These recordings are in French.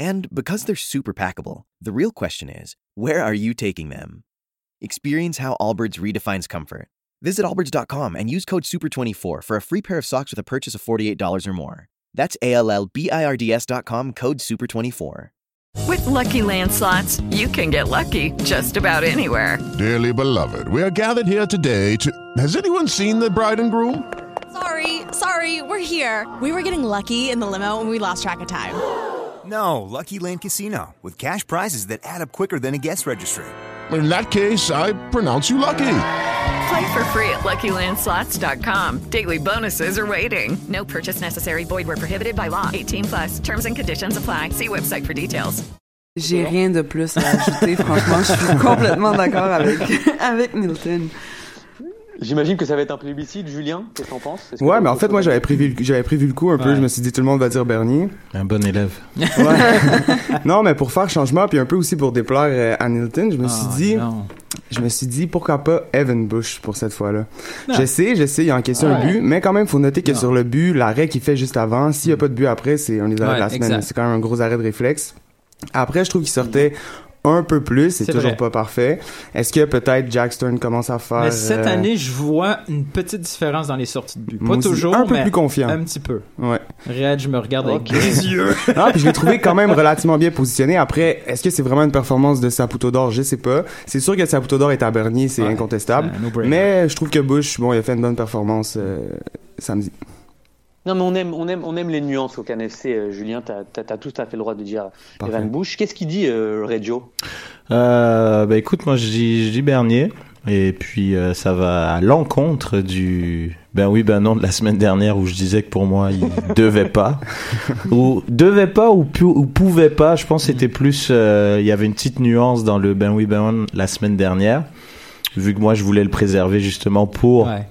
And because they're super packable, the real question is where are you taking them? Experience how Allbirds redefines comfort. Visit allbirds.com and use code SUPER24 for a free pair of socks with a purchase of $48 or more. That's A L L B I R D S.com code SUPER24. With Lucky landslots, you can get lucky just about anywhere. Dearly beloved, we are gathered here today to. Has anyone seen the bride and groom? Sorry, sorry, we're here. We were getting lucky in the limo and we lost track of time. No, Lucky Land Casino, with cash prizes that add up quicker than a guest registry. In that case, I pronounce you lucky. Play for free at LuckyLandSlots.com. Daily bonuses are waiting. No purchase necessary. Void where prohibited by law. 18 plus. Terms and conditions apply. See website for details. J'ai rien de plus à ajouter. Franchement, je suis complètement d'accord avec, avec Milton. J'imagine que ça va être un plébiscite, Julien. Qu'est-ce que t'en penses? Ouais, mais en fait, moi, j'avais prévu, j'avais prévu le coup un peu. Ouais. Je me suis dit, tout le monde va dire Bernier. Un bon élève. non, mais pour faire changement, puis un peu aussi pour déplaire euh, à Nilton, je me suis Ah, dit, non. je me suis dit, pourquoi pas Evan Bush pour cette fois-là. Je sais, je sais, il a encaissé un Ouais. but, mais quand même, faut noter que Non. sur le but, l'arrêt qu'il fait juste avant, s'il y a pas de but après, c'est un des arrêts Ouais, de la semaine. exact. C'est quand même un gros arrêt de réflexe. Après, je trouve qu'il sortait un peu plus, c'est toujours vrai. pas parfait. Est-ce que peut-être Jack Stern commence à faire... Mais cette euh, année, je vois une petite différence dans les sorties de but. Pas aussi, toujours, un peu mais plus confiant. Un petit peu. Ouais. Red, je me regarde avec Ok. des yeux. Ah, puis je l'ai trouvé quand même relativement bien positionné. Après, est-ce que c'est vraiment une performance de Saputo d'or? Je sais pas. C'est sûr que Saputo d'or est à Bernier, c'est Ouais, incontestable. Mais je trouve que Bush, bon, il a fait une bonne performance euh, samedi. Non, mais on aime, on aime, on aime les nuances au CanFC, euh, Julien. T'as, t'as, t'as tout à fait le droit de dire Parfait. Evan Bush. Qu'est-ce qu'il dit, euh, Reggio? Euh, bah écoute, moi je dis, je dis Bernier. Et puis euh, ça va à l'encontre du ben oui ben non de la semaine dernière où je disais que pour moi il devait pas ou devait pas ou, pu- ou pouvait pas je pense que c'était plus euh, il y avait une petite nuance dans le ben oui ben non la semaine dernière vu que moi je voulais le préserver justement pour Ouais.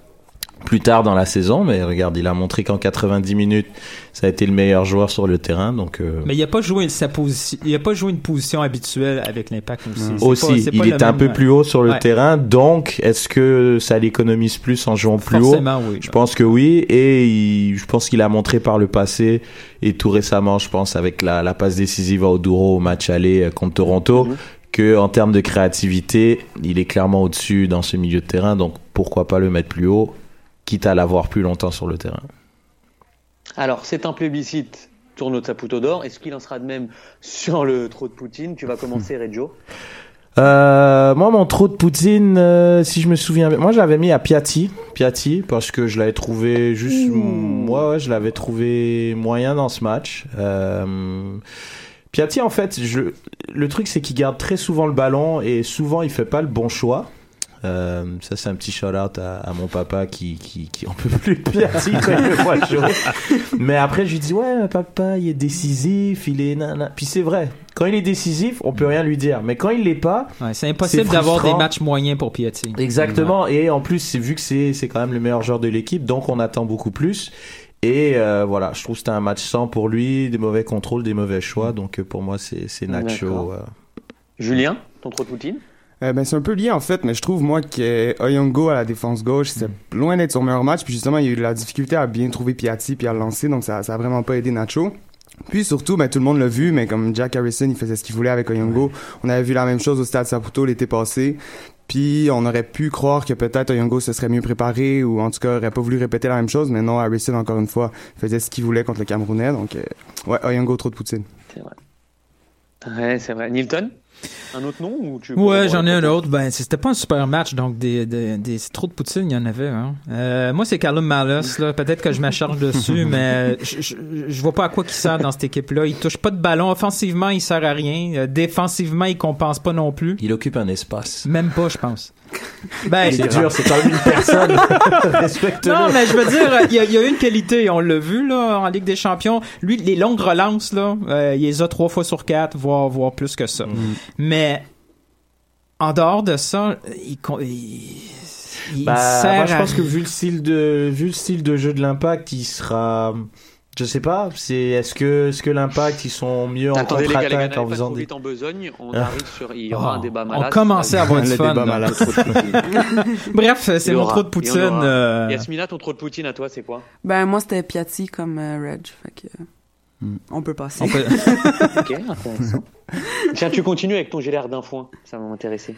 Plus tard dans la saison mais regarde il a montré qu'en 90 minutes ça a été le meilleur joueur sur le terrain donc euh, Mais il a pas joué sa position, il a pas joué une position habituelle avec l'impact aussi. Aussi, il était un même- peu plus haut sur le Ouais. terrain, donc est-ce que ça l'économise plus en jouant plus haut? Oui. Je pense que oui, et il- je pense qu'il a montré par le passé et tout récemment, je pense avec la, la passe décisive à Oduro au match aller euh, contre Toronto, Mhm. que en termes de créativité, il est clairement au-dessus dans ce milieu de terrain, donc pourquoi pas le mettre plus haut, quitte à l'avoir plus longtemps sur le terrain. Alors, c'est un plébiscite tournoi de Saputo d'or. Est-ce qu'il en sera de même sur le trot de Poutine? Tu vas commencer, Reggio. Euh, moi, mon trou de Poutine, euh, si je me souviens bien, moi j'avais mis à Piatti, Piatti, parce que je l'avais trouvé juste, moi, ouais, je l'avais trouvé moyen dans ce match. Euh, Piatti, en fait, je, le truc c'est qu'il garde très souvent le ballon et souvent il fait pas le bon choix. Euh, ça c'est un petit shout out à, à mon papa qui qui qui en peut plus Piatti quand il me voit jouer. Mais après je lui dis ouais papa il est décisif, il est nana. Puis c'est vrai, quand il est décisif on peut rien lui dire, mais quand il l'est pas, Ouais, c'est impossible d'avoir des matchs moyens pour Piatti. Exactement. Et en plus, c'est vu que c'est c'est quand même le meilleur joueur de l'équipe, donc on attend beaucoup plus. Et euh, voilà, je trouve que c'était un match sans pour lui, des mauvais contrôles, des mauvais choix. Donc euh, pour moi, c'est c'est Nacho. Euh. Julien, ton Poutine Euh, ben, c'est un peu lié en fait, mais je trouve moi que Oyongo à la défense gauche, c'est loin d'être son meilleur match. Puis justement, il y a eu de la difficulté à bien trouver Piatti puis à le lancer, donc ça, ça a vraiment pas aidé Nacho. Puis surtout, ben, tout le monde l'a vu, mais comme Jack Harrison, il faisait ce qu'il voulait avec Oyongo. On avait vu la même chose au Stade Saputo l'été passé. Puis on aurait pu croire que peut-être Oyongo se serait mieux préparé ou en tout cas aurait pas voulu répéter la même chose, mais non, Harrison encore une fois faisait ce qu'il voulait contre le Camerounais. Donc euh, ouais, Oyongo trop de poutine. C'est vrai. Ouais, c'est vrai. Nilton? Un autre nom ou tu Ouais, j'en ai un autre. Ben, c'était pas un super match, donc des, des, des trop de poutine, il y en avait. Hein. Euh, moi, c'est Callum Malus. Là. Peut-être que je m'acharge dessus, mais je, je, je vois pas à quoi il sert dans cette équipe-là. Il touche pas de ballon. Offensivement, il sert à rien. Euh, défensivement, il compense pas non plus. Il occupe un espace. Même pas, je pense. Ben, C'est dur, c'est quand même une personne. Non, mais je veux dire, il y, a- il y a une qualité, on l'a vu là en Ligue des Champions. Lui, les longues relances là, euh, il les a trois fois sur quatre, voire voire plus que ça. Mais en dehors de ça, il, il, Bah, moi, je à- pense que vu le style de, vu le style de jeu de l'impact, il sera, je sais pas, c'est, est-ce que, est-ce que l'impact, ils sont mieux en contre-attaque en faisant des... en besogne. On Ah. arrive sur. Il y aura Oh, un débat on malade. commençait à avoir du Le fun. débat. Bref, c'est mon trop de poutine. euh, Yasmina, ton trop de poutine à toi, c'est quoi? Ben, moi, c'était Piatti comme euh, Reg. Fait que, euh, on peut passer. on peut- Ok, intéressant. Tiens, tu continues avec ton GLR d'un foin. Ça va m'intéresser.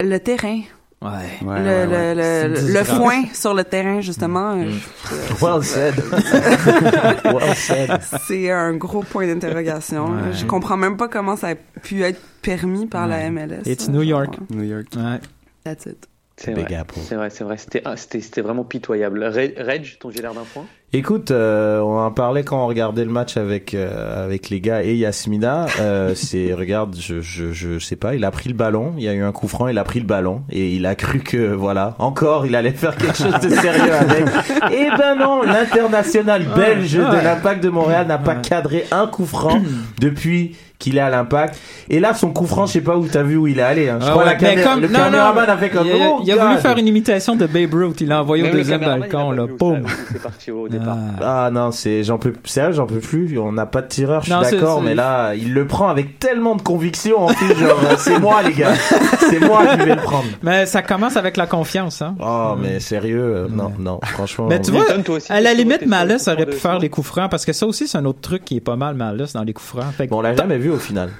Le terrain. Ouais. Ouais, le, ouais, ouais. le, le, foin sur le terrain, justement. Mm. euh, Well said. well said. C'est un gros point d'interrogation. Je comprends même pas comment ça a pu être permis par la. MLS. It's là. New York. New York. Ouais. That's it. C'est Big vrai. Apple. C'est vrai, c'est vrai. C'était, ah, c'était, c'était vraiment pitoyable. Re- Reg, ton GLR d'un foin Écoute, euh, on en parlait quand on regardait le match avec euh, avec les gars et Yasmina. Euh, c'est regarde, je, je je sais pas, il a pris le ballon, il y a eu un coup franc, il a pris le ballon et il a cru que voilà, encore il allait faire quelque chose de sérieux avec. Eh ben non, l'international belge de l'Impact de Montréal n'a pas cadré un coup franc depuis qu'il est à l'Impact. Et là, son coup franc, je sais pas où t'as vu où il est allé. Hein. Je Ah crois ouais, la caméra- comme- le non, non, caméraman a fait comme il a, oh, il a voulu God. faire une imitation de Babe Ruth. Il l'a envoyé au deuxième balcon. Là. Boum. ça- où c'est parti au départ. Ah. Ah non, c'est j'en peux sérieux, j'en peux plus. On n'a pas de tireur, je suis d'accord, mais là, il le prend avec tellement de conviction en plus, genre c'est moi les gars, c'est moi qui vais le prendre. Mais ça commence avec la confiance. Hein. Oh mais sérieux, euh, non non, franchement. Mais tu on- vois, à la limite, Malus aurait pu faire les coups francs parce que ça aussi, c'est un autre truc qui est pas mal, Malus, dans les coups francs. Fait que- Bon, on l'a jamais vu au final.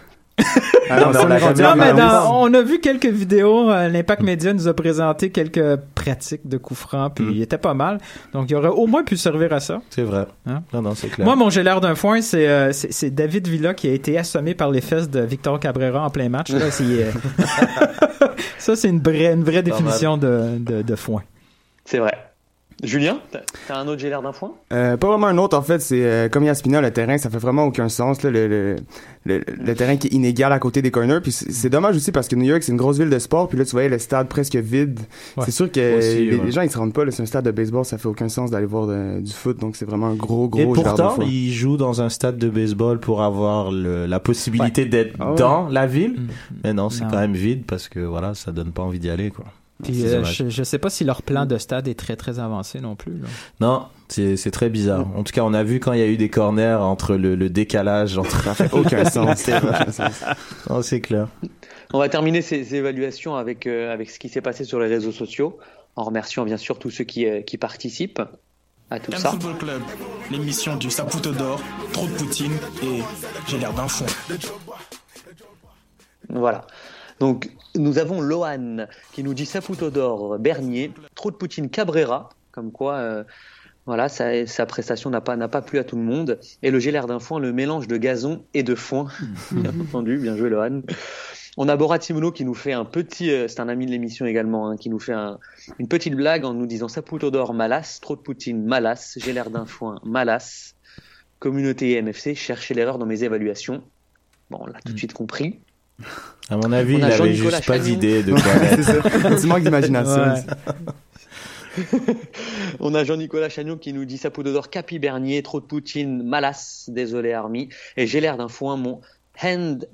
Ah non, mais ça, on Non, mais dans- a vu quelques vidéos. euh, L'Impact Média nous a présenté quelques pratiques de coups francs, puis Mm. il était pas mal. Donc, il aurait au moins pu servir à ça. C'est vrai. Hein? Non non, c'est clair. Moi, mon j'ai l'air d'un foin, c'est euh, c'est David Villa qui a été assommé par les fesses de Victor Cabrera en plein match. Là, c'est, euh, ça, c'est une vraie, une vraie définition de, de, de foin. C'est vrai. Julien, t'as- un autre GLR d'un foin Euh, pas vraiment un autre, en fait, c'est euh, comme Yaspina, le terrain, ça fait vraiment aucun sens, là, le, le, le, le terrain qui est inégal à côté des corners, puis c'est dommage aussi parce que New York, c'est une grosse ville de sport, puis là, tu voyais le stade presque vide. Ouais. C'est sûr que Aussi, les, ouais. les gens, ils se rendent pas, là, c'est un stade de baseball, ça fait aucun sens d'aller voir de- du foot, donc c'est vraiment un gros, gros Et pourtant, foin. il joue dans un stade de baseball pour avoir le, la possibilité d'être Ah ouais. dans la ville. Mm. Mais non, c'est quand même vide parce que voilà, ça donne pas envie d'y aller quoi. Puis, C'est euh, je, je sais pas si leur plan de stade est très très avancé non plus. là. Non, c'est c'est très bizarre. En tout cas, on a vu quand il y a eu des corners entre le, le décalage entre. Ça fait aucun sens. Non, c'est clair. On va terminer ces évaluations avec, euh, avec ce qui s'est passé sur les réseaux sociaux, en remerciant bien sûr tous ceux qui, euh, qui participent à tout M ça. Football Club, l'émission du Saputo d'or, trop de poutine et j'ai l'air d'un fond. Voilà. Donc, nous avons Lohan qui nous dit Saputo d'or, Bernier, trop de Poutine Cabrera, comme quoi, euh, voilà, sa, sa prestation n'a pas, pas plu à tout le monde. Et le GLR d'un foin, le mélange de gazon et de foin. bien entendu, bien joué Lohan. On a Borat Simono qui nous fait un petit, euh, c'est un ami de l'émission également, hein, qui nous fait un- une petite blague en nous disant Saputo d'or, Malas, trop de Poutine, Malas, GLR d'un foin, Malas. Communauté MFC, cherchez l'erreur dans mes évaluations. Bon, on l'a tout de suite compris. À mon avis, On il a avait Jean-Nicolas juste pas Chagnon. d'idée de quoi c'est manque d'imagination. Ouais. On a Jean-Nicolas Chagnon qui nous dit Saputo d'or, Capi Bernier, trop de Poutine, Malas, désolé Army. Et j'ai l'air d'un foin mon Hand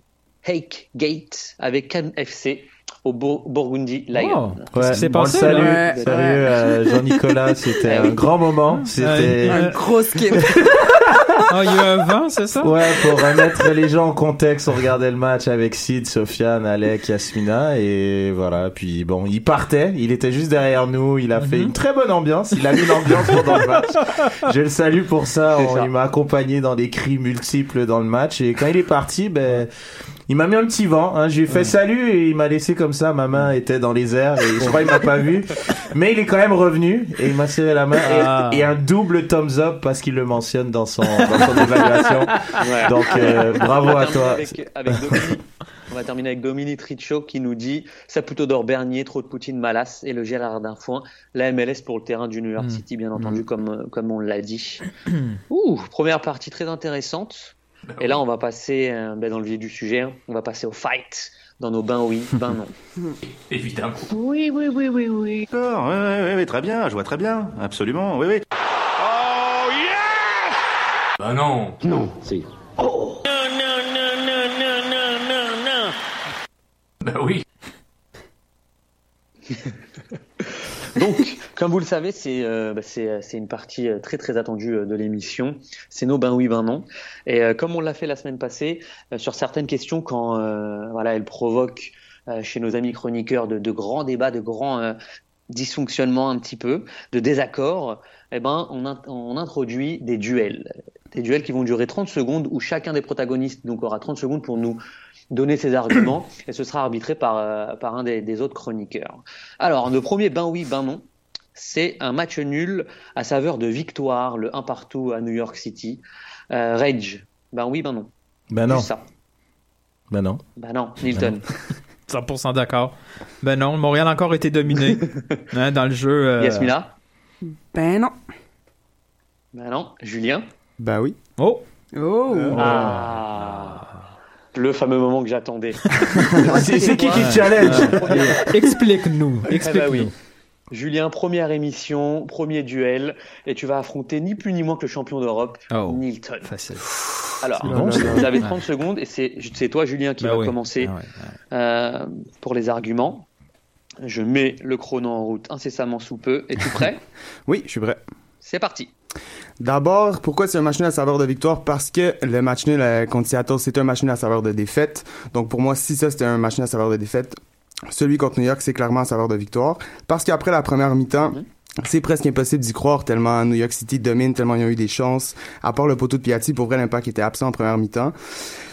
Hake Gate avec Cannes FC au Burgundy Lion. Oh, qu'est-ce Ouais, qui s'est on le passé? Ouais. sérieux, euh, Jean-Nicolas, c'était un grand moment. C'était. Un Ah, il y a un vent, c'est ça? Ouais, pour remettre les gens en contexte, on regardait le match avec Sid, Sofiane, Alec, Yasmina, et voilà. Puis bon, il partait, il était juste derrière nous, il a fait une très bonne ambiance, il a mis l'ambiance pendant le match. Je le salue pour ça, C'est on- ça. il m'a accompagné dans des cris multiples dans le match, et quand il est parti, ben, il m'a mis un petit vent, hein. je lui ai fait salut et il m'a laissé comme ça, ma main était dans les airs et je crois qu'il m'a pas vu, mais il est quand même revenu et il m'a serré la main et, Ah. et un double thumbs up parce qu'il le mentionne dans son, dans son évaluation. Ouais. Donc euh, On bravo va à terminer toi. Avec, avec Dominique. On va terminer avec Dominique Richo qui nous dit Saputo d'or Bernier, trop de Poutine, Malas et le Gérard d'un foin. La MLS pour le terrain du New York Mm. City, bien entendu, comme, euh, comme on l'a dit. Ouh, première partie très intéressante. Et là, on va passer euh, ben, dans le vif du sujet. hein. On va passer au fight dans nos bains oui, bains non. Évidemment. Oui, oui, oui, oui, oui. D'accord, oui, oui, oui, très bien, je vois très bien, absolument, oui, oui. Oh yes Bah non. Non, c'est. Oh Non, non, non, non, non, non, non, non. Bah oui. Donc, comme vous le savez, c'est euh, bah, c'est une partie euh, très très attendue euh, de l'émission. C'est nos bains oui, bains non. Et euh, comme on l'a fait la semaine passée, euh, sur certaines questions, quand euh, voilà, elles provoquent euh, chez nos amis chroniqueurs de, de grands débats, de grands euh, dysfonctionnements un petit peu, de désaccords, eh ben, on, on introduit des duels. Des duels qui vont durer 30 secondes où chacun des protagonistes donc, aura 30 secondes pour nous donner ses arguments et ce sera arbitré par, euh, par un des, des autres chroniqueurs. Alors, le premier ben oui, ben non, c'est un match nul à saveur de victoire, le 1 partout à New York City. Euh, Rage, ben oui, ben non. Ben non. Ça. Ben non. Ben non, Nilton. 100% d'accord. Ben non, Montréal a encore été dominé hein, dans le jeu. euh, Yasmina Ben non. Ben non. Julien? Ben oui. Oh Oh Ah Le fameux moment que j'attendais. C'est- qui qui challenge Explique-nous. Eh ben Explique-nous. oui. Julien, première émission, premier duel, et tu vas affronter ni plus ni moins que le champion d'Europe, Oh. Nilton. Facile. Alors, bon, vous avez Ouais. 30 secondes, et c'est toi, Julien, qui Ben va oui. commencer Ah ouais, euh, pour les arguments. Je mets le chrono en route incessamment sous peu. Es-tu prêt Oui, je suis prêt. C'est parti. D'abord, pourquoi c'est un match nul à saveur de victoire? Parce que le match nul euh, contre Seattle, c'est un match nul à saveur de défaite. Donc pour moi, si ça c'était un match nul à saveur de défaite, celui contre New York, c'est clairement à saveur de victoire. Parce qu'après la première mi-temps, c'est presque impossible d'y croire tellement New York City domine, tellement ils ont eu des chances. À part le poteau de Piatti, pour vrai, l'impact était absent en première mi-temps.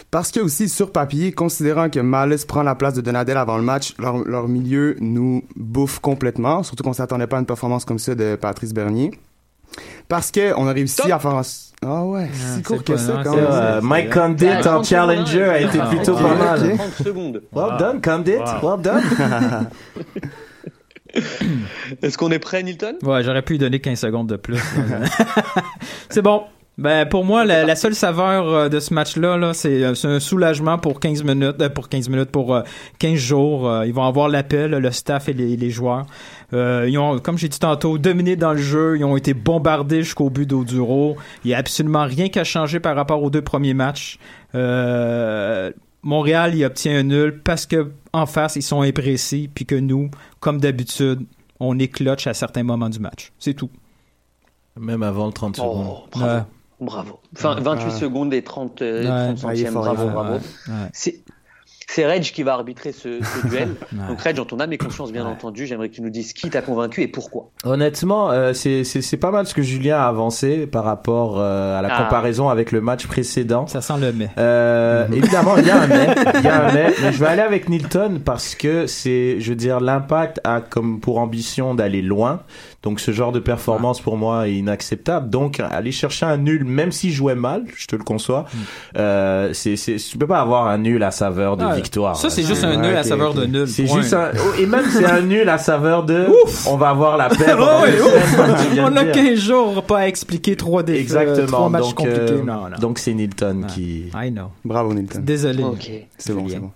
Parce que aussi, sur papier, considérant que Malice prend la place de Donadel avant le match, leur, leur milieu nous bouffe complètement, surtout qu'on s'attendait pas à une performance comme ça de Patrice Bernier. Parce que on a réussi à faire un... Ah ouais, si court c'est que ça quand même. Euh, Mike Condit Ah, en 30 challenger a été ah, plutôt pas mal. ok. 30 secondes. Well done, Condit. Well done. Est-ce qu'on est prêt, Nilton? Ouais, j'aurais pu lui donner 15 secondes de plus. c'est bon. Ben pour moi, la, la seule saveur euh, de ce match-là, là, c'est euh, c'est un soulagement pour 15 minutes, euh, pour 15 minutes, pour euh, 15 jours. Euh, ils vont avoir l'appel, le staff et les, les joueurs. Euh, ils ont, comme j'ai dit tantôt, dominé dans le jeu. Ils ont été bombardés jusqu'au but d'Oduro. Il y a absolument rien qu'à changer par rapport aux deux premiers matchs. Euh, Montréal, il obtient un nul parce que en face, ils sont imprécis, puis que nous, comme d'habitude, on est clutch à certains moments du match. C'est tout. Même avant le 30 secondes. Oh, bravo. Ouais. Bravo. Enfin, 28 Ah. secondes et 30, euh, Ouais. 30 Ah, il est centièmes. est bravo, bravo. C'est c'est Reg qui va arbitrer ce, ce duel. Ouais. Donc Reg, en ton âme et conscience, bien entendu, j'aimerais que tu nous dises qui t'a convaincu et pourquoi. Honnêtement, euh, c'est c'est c'est pas mal ce que Julien a avancé par rapport euh, à la Ah. comparaison avec le match précédent. Ça sent le mais. Euh, évidemment, il y a un mais, il y a un mais, mais je vais aller avec Nilton parce que c'est, je veux dire, l'impact a comme pour ambition d'aller loin. Donc ce genre de performance pour moi est inacceptable. Donc aller chercher un nul, même s'il jouait mal, je te le conçois, euh, c'est, c'est, tu peux pas avoir un nul à saveur de Ouais. victoire. Ça, c'est juste un nul à saveur de nul. C'est juste un, oh, et même c'est un nul à saveur de, on va avoir la paix. Oh, ouf. viens On a dire. 15 jours pas à expliquer trois défaites, Exactement. trois matchs donc, compliqués. euh, non, non. donc c'est Nilton Ouais. qui. I know. Bravo, Nilton. Désolé. Ok. C'est bon, c'est bon.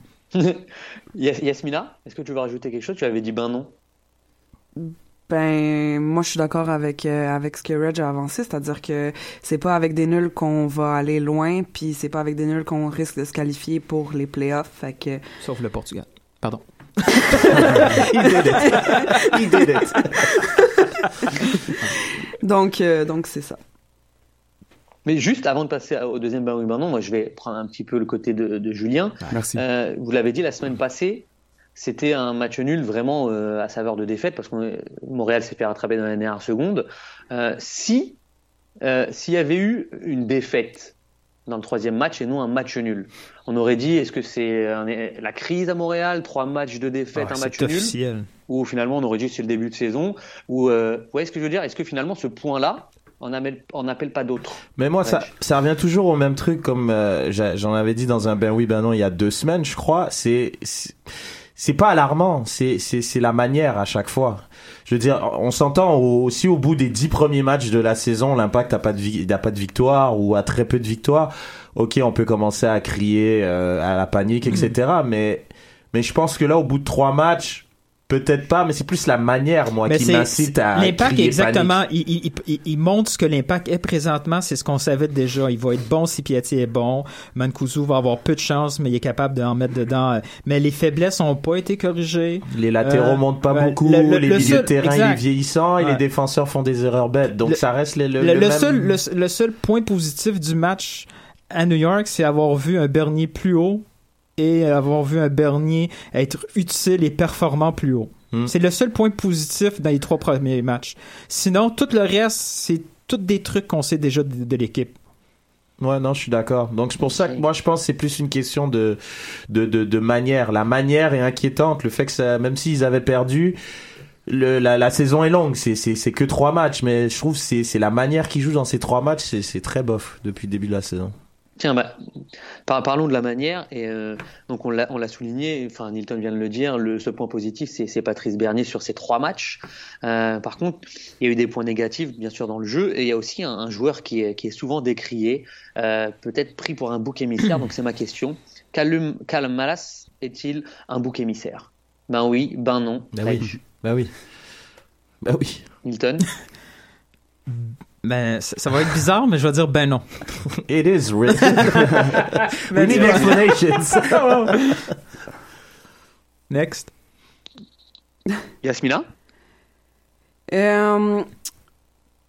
Yas- Yasmina, est-ce que tu veux rajouter quelque chose? Tu avais dit ben non. Ben, moi, je suis d'accord avec euh, avec ce que Reg a avancé, c'est-à-dire que c'est pas avec des nuls qu'on va aller loin, puis c'est pas avec des nuls qu'on risque de se qualifier pour les playoffs. Fait que Sauf le Portugal. Pardon. He did it. He did it. donc euh, donc c'est ça. Mais juste avant de passer au deuxième ben non, moi je vais prendre un petit peu le côté de, de Julien. Merci. Euh, vous l'avez dit la semaine passée, c'était un match nul vraiment euh, à saveur de défaite parce que Montréal s'est fait rattraper dans la dernière seconde. Euh, si euh, s'il y avait eu une défaite dans le troisième match et non un match nul, on aurait dit est-ce que c'est la crise à Montréal, trois matchs de défaite, Ah, un match nul, officiel. ou finalement on aurait dit c'est le début de saison, ou euh, vous voyez ce que je veux dire Est-ce que finalement ce point-là on appelle, on appelle pas d'autres? Mais moi, ça, Ouais. ça revient toujours au même truc, comme euh, j'en avais dit dans un ben oui, ben non, il y a deux semaines, je crois. C'est c'est- pas alarmant, c'est c'est c'est la manière à chaque fois. Je veux dire, on s'entend au- aussi au bout des dix premiers matchs de la saison, l'impact a pas de pas de victoire ou a très peu de victoires. ok, on peut commencer à crier euh, à la panique, etc. Mais, mais je pense que là, au bout de trois matchs, peut-être pas, mais c'est plus la manière, moi, Mais qui m'incite à L'impact, exactement. Il, il, il, il montre ce que l'impact est présentement. C'est ce qu'on savait déjà. Il va être bon si Piatti est bon. Mancuso va avoir peu de chance, mais il est capable d'en mettre dedans. Mais les faiblesses n'ont pas été corrigées. Les latéraux Euh, montent pas beaucoup, le- le- les le milieux de terrain il est vieillissant et les défenseurs font des erreurs bêtes. Donc ça reste le, même- seul, le, le seul point positif du match à New York, c'est avoir vu un Bernier plus haut et avoir vu un Bernier être utile et performant plus haut. Hmm. C'est le seul point positif dans les trois premiers matchs. Sinon, tout le reste, c'est tous des trucs qu'on sait déjà de, de l'équipe. Ouais, non, je suis d'accord. Donc c'est pour ça que moi je pense que c'est plus une question de, de, de, de manière. La manière est inquiétante. Le fait que ça, même s'ils avaient perdu, le, la, la saison est longue. C'est, c'est, c'est que trois matchs, mais je trouve que c'est, c'est la manière qu'ils jouent dans ces trois matchs, c'est, c'est très bof depuis le début de la saison. Tiens, bah, par- parlons de la manière. Et euh, donc on l'a, souligné. Enfin, Nilton vient de le dire. Le ce point positif, c'est, Patrice Bernier sur ces trois matchs. Euh, par contre, il y a eu des points négatifs, bien sûr, dans le jeu. Et il y a aussi un, un joueur qui est, qui est souvent décrié, euh, peut-être pris pour un bouc émissaire. donc c'est ma question. Callum, Callum Malas est-il un bouc émissaire? Ben oui, ben non. Bah oui. Reg. Bah oui. Bah oui. Nilton? Ben, ça, ça va être bizarre, mais je vais dire ben non. It is. Ben, We need explanations. Next. Yasmina? Euh,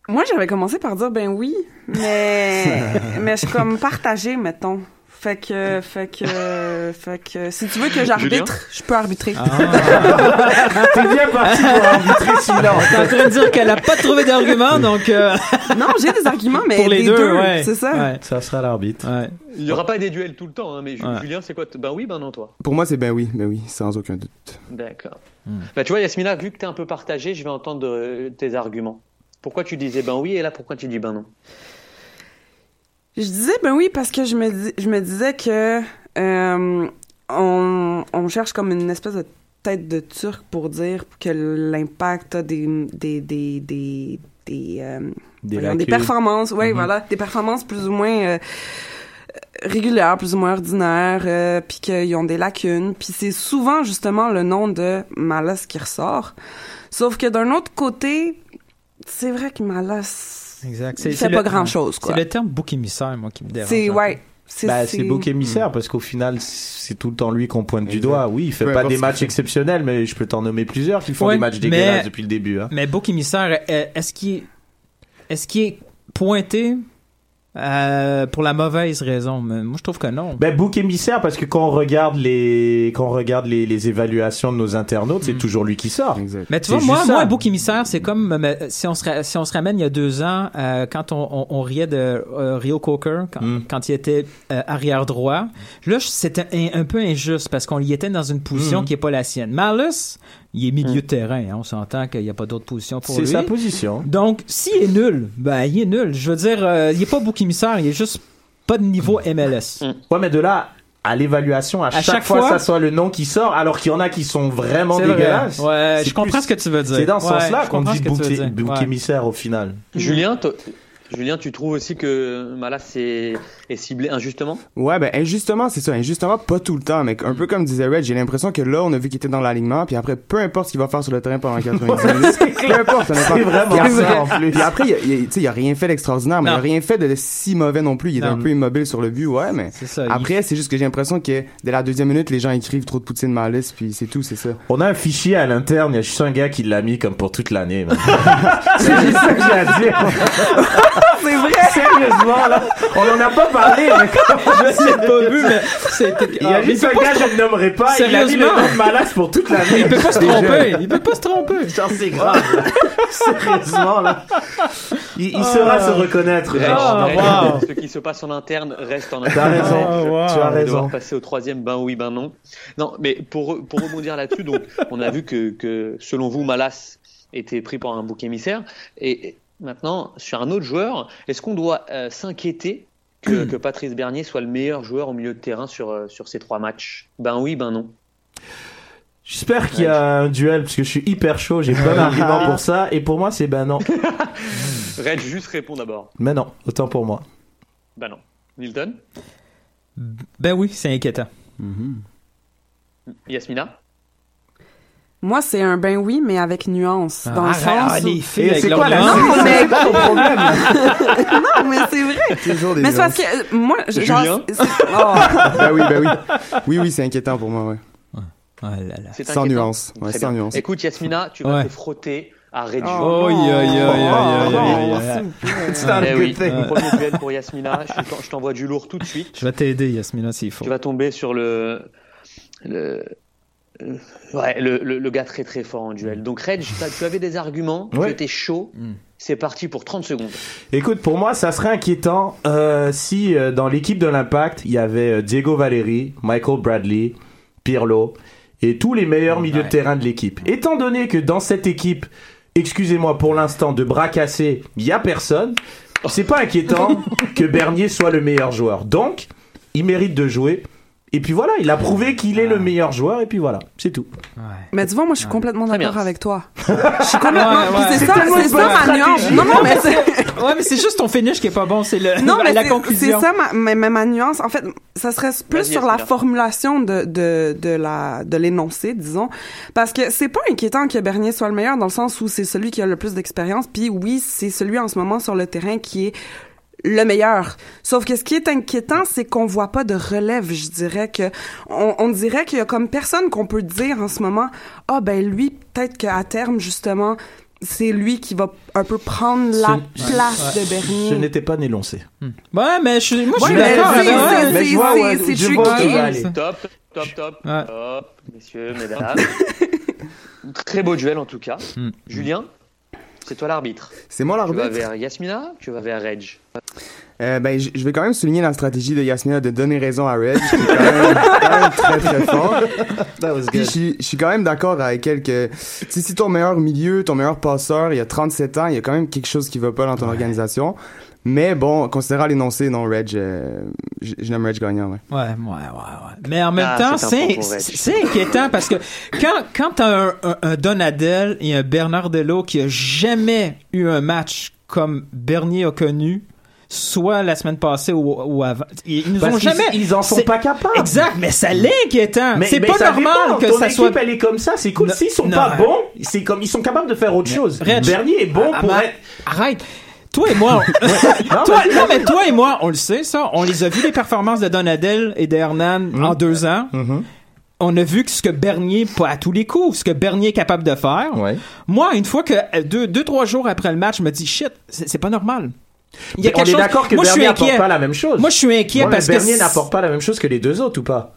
moi, j'avais commencé par dire ben oui, mais mais je suis comme partagée, mettons. Fait que, fait que, fait que, si tu veux que j'arbitre, je peux arbitrer. T'es bien parti pour arbitrer sinon. T'es en train de dire qu'elle a pas trouvé d'argument, donc. euh, non, j'ai des arguments, mais Pour les des deux, ouais. c'est ça. Ouais. Ça sera l'arbitre. Ouais. Il n'y aura pas des duels tout le temps, hein, mais. Julien, c'est quoi Ben oui, ben non, toi. Pour moi, c'est ben oui, ben oui, sans aucun doute. D'accord. Hmm. Bah, tu vois, Yasmina, vu que tu es un peu partagé, je vais entendre euh, tes arguments. Pourquoi tu disais ben oui et là, pourquoi tu dis ben non? Je disais ben oui parce que je me dis, je me disais que euh, on, on cherche comme une espèce de tête de turc pour dire que l'impact a des des des des des, euh, Des voyons, des lacunes. performances, oui, Mhm. voilà, des performances plus ou moins euh, régulières, plus ou moins ordinaires, euh, puis qu'ils ont des lacunes, puis c'est souvent justement le nom de Malas qui ressort. Sauf que d'un autre côté, c'est vrai que Malas Exact. il fait pas grand chose quoi. C'est le terme bouc émissaire, moi, qui me dérange. C'est ouais. C'est c'est- c'est bouc émissaire parce qu'au final, c'est tout le temps lui qu'on pointe du doigt. Oui, il fait pas des matchs exceptionnels, mais je peux t'en nommer plusieurs qui font Ouais, des matchs mais- dégueulasses depuis le début. Hein. Mais bouc émissaire, est-ce qu'il est, est-ce qu'il est pointé euh, pour la mauvaise raison? Mais moi, je trouve que non. Ben, bouc émissaire parce que quand on regarde les, quand on regarde les, les évaluations de nos internautes, c'est toujours lui qui sort. Exact. Mais tu vois, moi, moi, bouc émissaire, c'est comme euh, mais, si on se si on se ramène il y a deux ans, euh, quand on, on, on riait de euh, Rio Coker, quand, Mm. quand il était euh, arrière droit. Là, c'était un, un peu injuste parce qu'on y était dans une position Mm. qui est pas la sienne. Marlus, il est milieu de terrain. hein, on s'entend qu'il n'y a pas d'autre position pour C'est lui. sa position. Donc, s'il est nul, ben, il est nul. Je veux dire, euh, il est pas bouc émissaire, il est juste pas de niveau MLS. Ouais, mais de là à l'évaluation, à, chaque, chaque fois, fois- ça soit le nom qui sort, alors qu'il y en a qui sont vraiment C'est vrai. dégueulasses. Ouais, C'est je comprends plus- ce que tu veux dire. C'est dans ce Ouais, sens-là qu'on dit bouc, Ouais. émissaire au final. Julien, Julien, tu trouves aussi que Malas est, est ciblé injustement? Ouais, ben injustement, c'est ça. Injustement, pas tout le temps, mais un peu comme disait Red, j'ai l'impression que là, on a vu qu'il était dans l'alignement, puis après, peu importe ce qu'il va faire sur le terrain pendant 90 minutes, peu importe, honnêtement. C'est vraiment Puis après- ça, en plus. Puis après, il, il a- tu sais, il a rien fait d'extraordinaire, mais il a rien fait de si mauvais non plus. Il est Non. un peu immobile sur le but, ouais, mais C'est ça. il- après, c'est juste que j'ai l'impression que dès la deuxième minute, les gens écrivent trop de poutine malice, puis c'est tout, c'est ça. On a un fichier à l'interne, il y a juste un gars qui l'a mis comme pour toute l'année. c'est juste ça que j'ai à dire. C'est vrai. Sérieusement, là, on en a pas parlé, mais Je l'ai pas vu, mais c'était. il y a Ah, juste peut un gars, je ne nommerai pas, il a mis le nom de Malas pour toute l'année. Il peut pas se tromper. Il peut pas se tromper. Genre, c'est grave. Sérieusement, là. Il, il saura se reconnaître. Ah, Reg, wow. Ce qui se passe en interne reste en T'as interne. raison. Ah, wow. Tu as On va devoir raison. passer au troisième, ben oui, ben non. Non, mais pour, pour rebondir là-dessus, donc, on a vu que, que selon vous, Malas était pris pour un bouc émissaire. Et maintenant, sur un autre joueur, est-ce qu'on doit euh, s'inquiéter que, que Patrice Bernier soit le meilleur joueur au milieu de terrain sur, euh, sur ces trois matchs Ben oui, ben non. J'espère qu'il y a un duel, parce que je suis hyper chaud, j'ai plein d'arguments pour ça, et pour moi, c'est ben non. Reg, juste réponds d'abord. Mais non, autant pour moi. Ben non. Milton? Ben oui, c'est inquiétant. Yasmina? Moi, c'est un ben oui, mais avec nuance. Dans le arrête, sens ah, où- les filles c'est quoi la nuance? Non, mais... Problème? non, mais c'est vrai. Toujours des Mais c'est parce que, euh, moi, je- genre, oh. ben oui, ben oui. Oui, oui, c'est inquiétant pour moi, ouais. Oh là là. C'est Sans inquiétant. nuance. Ouais, sans bien. nuance. Écoute, Yasmina, tu vas Ouais. te frotter à Reggio. Oh, a Eh good oui, thing. premier duel pour Yasmina. Je t'en- je t'envoie du lourd tout de suite. Je vais t'aider, Yasmina, s'il faut. Tu vas tomber sur le. le Ouais, le, le, le gars très très fort en duel. Donc, Reg, tu avais des arguments, Ouais. tu étais chaud. C'est parti pour 30 secondes. Écoute, pour moi, ça serait inquiétant euh, si euh, dans l'équipe de l'Impact, il y avait euh, Diego Valeri, Michael Bradley, Pirlo et tous les meilleurs milieux de terrain de l'équipe. Étant donné que dans cette équipe, excusez-moi pour l'instant, de bras cassés, il y a personne, c'est pas inquiétant que Bernier soit le meilleur joueur. Donc, il mérite de jouer. Et puis voilà, il a prouvé qu'il est le meilleur joueur, et puis voilà, c'est tout. Mais tu vois, moi, je suis complètement d'accord avec toi. Je suis complètement. Ouais, ouais. C'est ça, c'est ma nuance. Non, non, mais c'est. Ouais, mais c'est juste ton finish qui est pas bon, c'est le Non, mais la c'est- conclusion. C'est ça ma, ma, ma- ma nuance. En fait, ça serait plus sur la formulation de, de, de la, de l'énoncé, disons. Parce que c'est pas inquiétant que Bernier soit le meilleur dans le sens où c'est celui qui a le plus d'expérience. Puis oui, c'est celui en ce moment sur le terrain qui est le meilleur. Sauf que ce qui est inquiétant, c'est qu'on voit pas de relève. Je dirais que on, on dirait qu'il y a comme personne qu'on peut dire en ce moment. Ah ben lui, peut-être qu'à terme justement, c'est lui qui va un peu prendre la Ce- place Ouais. de Bernier. Je n'étais pas né lancé. Ouais, mais je, suis- moi, je Ouais, suis mais d'accord c'est- je vois, ouais, c'est je vois vas aller. Top, top, top, Ouais. top, messieurs, mesdames. Très beau duel en tout cas. Hmm. Julien, c'est toi l'arbitre. C'est moi Tu vas l'arbitre. vers Yasmina, tu vas vers Reg. Euh, ben, je vais quand même souligner la stratégie de Yasmina de donner raison à Reg, qui est quand même, quand même très très fort. Puis je suis- je suis quand même d'accord avec elle que si, si ton meilleur milieu, ton meilleur passeur, il y a 37 ans, il y a quand même quelque chose qui va pas dans ton organisation. Mais bon, considérant l'énoncé, non, Reg, euh, je, je nomme Reg gagnant, ouais. Ouais, ouais, ouais, ouais. Mais en même Ah, temps, c'est inquiétant parce que quand quand t'as un, un, un Donadel et un Bernardello qui a jamais eu un match comme Bernier a connu, soit la semaine passée ou, ou avant, ils nous Parce ont jamais. ils en sont pas capables. Exact, mais ça l'est inquiétant. Mais, C'est pas normal que Ton ça équipe, soit. elle est comme ça, c'est cool. S'ils sont non. pas bons, c'est comme ils sont capables de faire autre chose. Bernier est bon ah, pour être. Arrête. Toi et moi, on- Non, toi, mais- non, mais toi et moi, on le sait, ça. On les a vus, les performances de Donadel et d'Hernan Mm-hmm. en deux ans. On a vu que ce que Bernier, pas à tous les coups, ce que Bernier est capable de faire. Ouais. Moi, une fois que deux, deux, trois jours après le match, je me dis shit, c'est pas normal. Il Mais on est d'accord que Moi, Bernier n'apporte pas la même chose. Moi, je suis inquiet parce que Bernier n'apporte pas la même chose que les deux autres ou pas?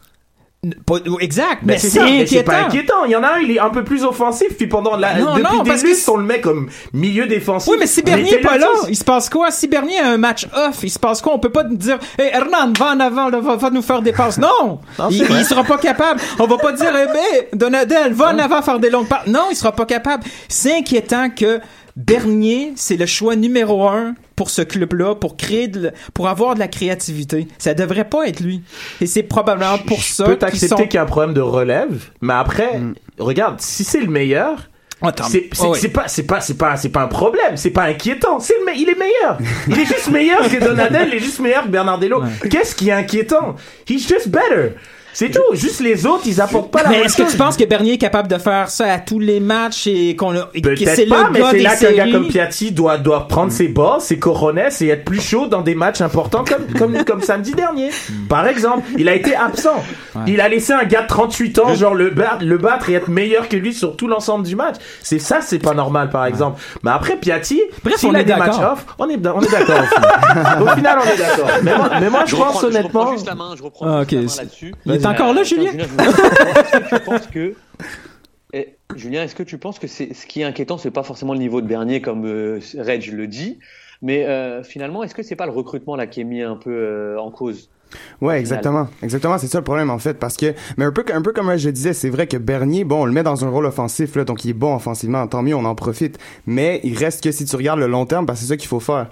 Exact, Ben, mais c'est ça, mais c'est inquiétant. pas inquiétant. Il y en a un, il est un peu plus offensif, puis pendant la, Non, depuis non, des lustres, on le met comme milieu défensif. Oui, mais si Bernier est pas là, il se passe quoi? Si Bernier a un match off, il se passe quoi? On peut pas dire, hey, Hernan, va en avant, va, va nous faire des passes. Non! Il, il sera pas capable. On va pas dire, ben, Donadel, va en avant faire des longues passes. Non, il sera pas capable. C'est inquiétant que Bernier, c'est le choix numéro un pour ce club-là, pour créer de, pour avoir de la créativité. Ça devrait pas être lui. Et c'est probablement pour ça Je qu'ils t'accepter sont... qu'il y a un problème de relève, mais après, regarde, si c'est le meilleur, Attends, c'est oh, oui. pas c'est pas c'est pas c'est pas un problème, c'est pas inquiétant, c'est il est meilleur. Il est juste meilleur que Donadel, il est juste meilleur que Bernardello. Qu'est-ce qui est inquiétant? He's just better. C'est tout, juste les autres, ils apportent pas la Mais est-ce que tu penses que Bernier est capable de faire ça à tous les matchs et qu'on que c'est Peut-être le pas, mais c'est là qu'un gars comme Piatti doit, doit prendre ses bas, ses coronets et être plus chaud dans des matchs importants comme, comme, comme samedi dernier. Par exemple, il a été absent. Il a laissé un gars de 38 ans, genre, le battre, le battre et être meilleur que lui sur tout l'ensemble du match. C'est ça, c'est pas normal, par exemple. Mais après, Piatti, Bref, s'il on a est des matchs off, on est, on est d'accord. au final. Au final, on est d'accord. Mais moi, mais moi, je, reprends- pense je reprends honnêtement, juste la main, je reprends Ah, juste ok, la main c'est- là-dessus. Euh, encore là, Julien? Est-ce que tu penses que Julien, est-ce que tu penses que c'est ce qui est inquiétant, c'est pas forcément le niveau de Bernier comme euh, Reg le dit, mais euh, finalement, est-ce que c'est pas le recrutement là qui est mis un peu euh, en cause? Ouais, exactement. Exactement, c'est ça le problème en fait parce que mais un peu un peu comme je disais, c'est vrai que Bernier, bon, on le met dans un rôle offensif là, donc il est bon offensivement, tant mieux, on en profite. Mais il reste que si tu regardes le long terme, parce que c'est ça qu'il faut faire.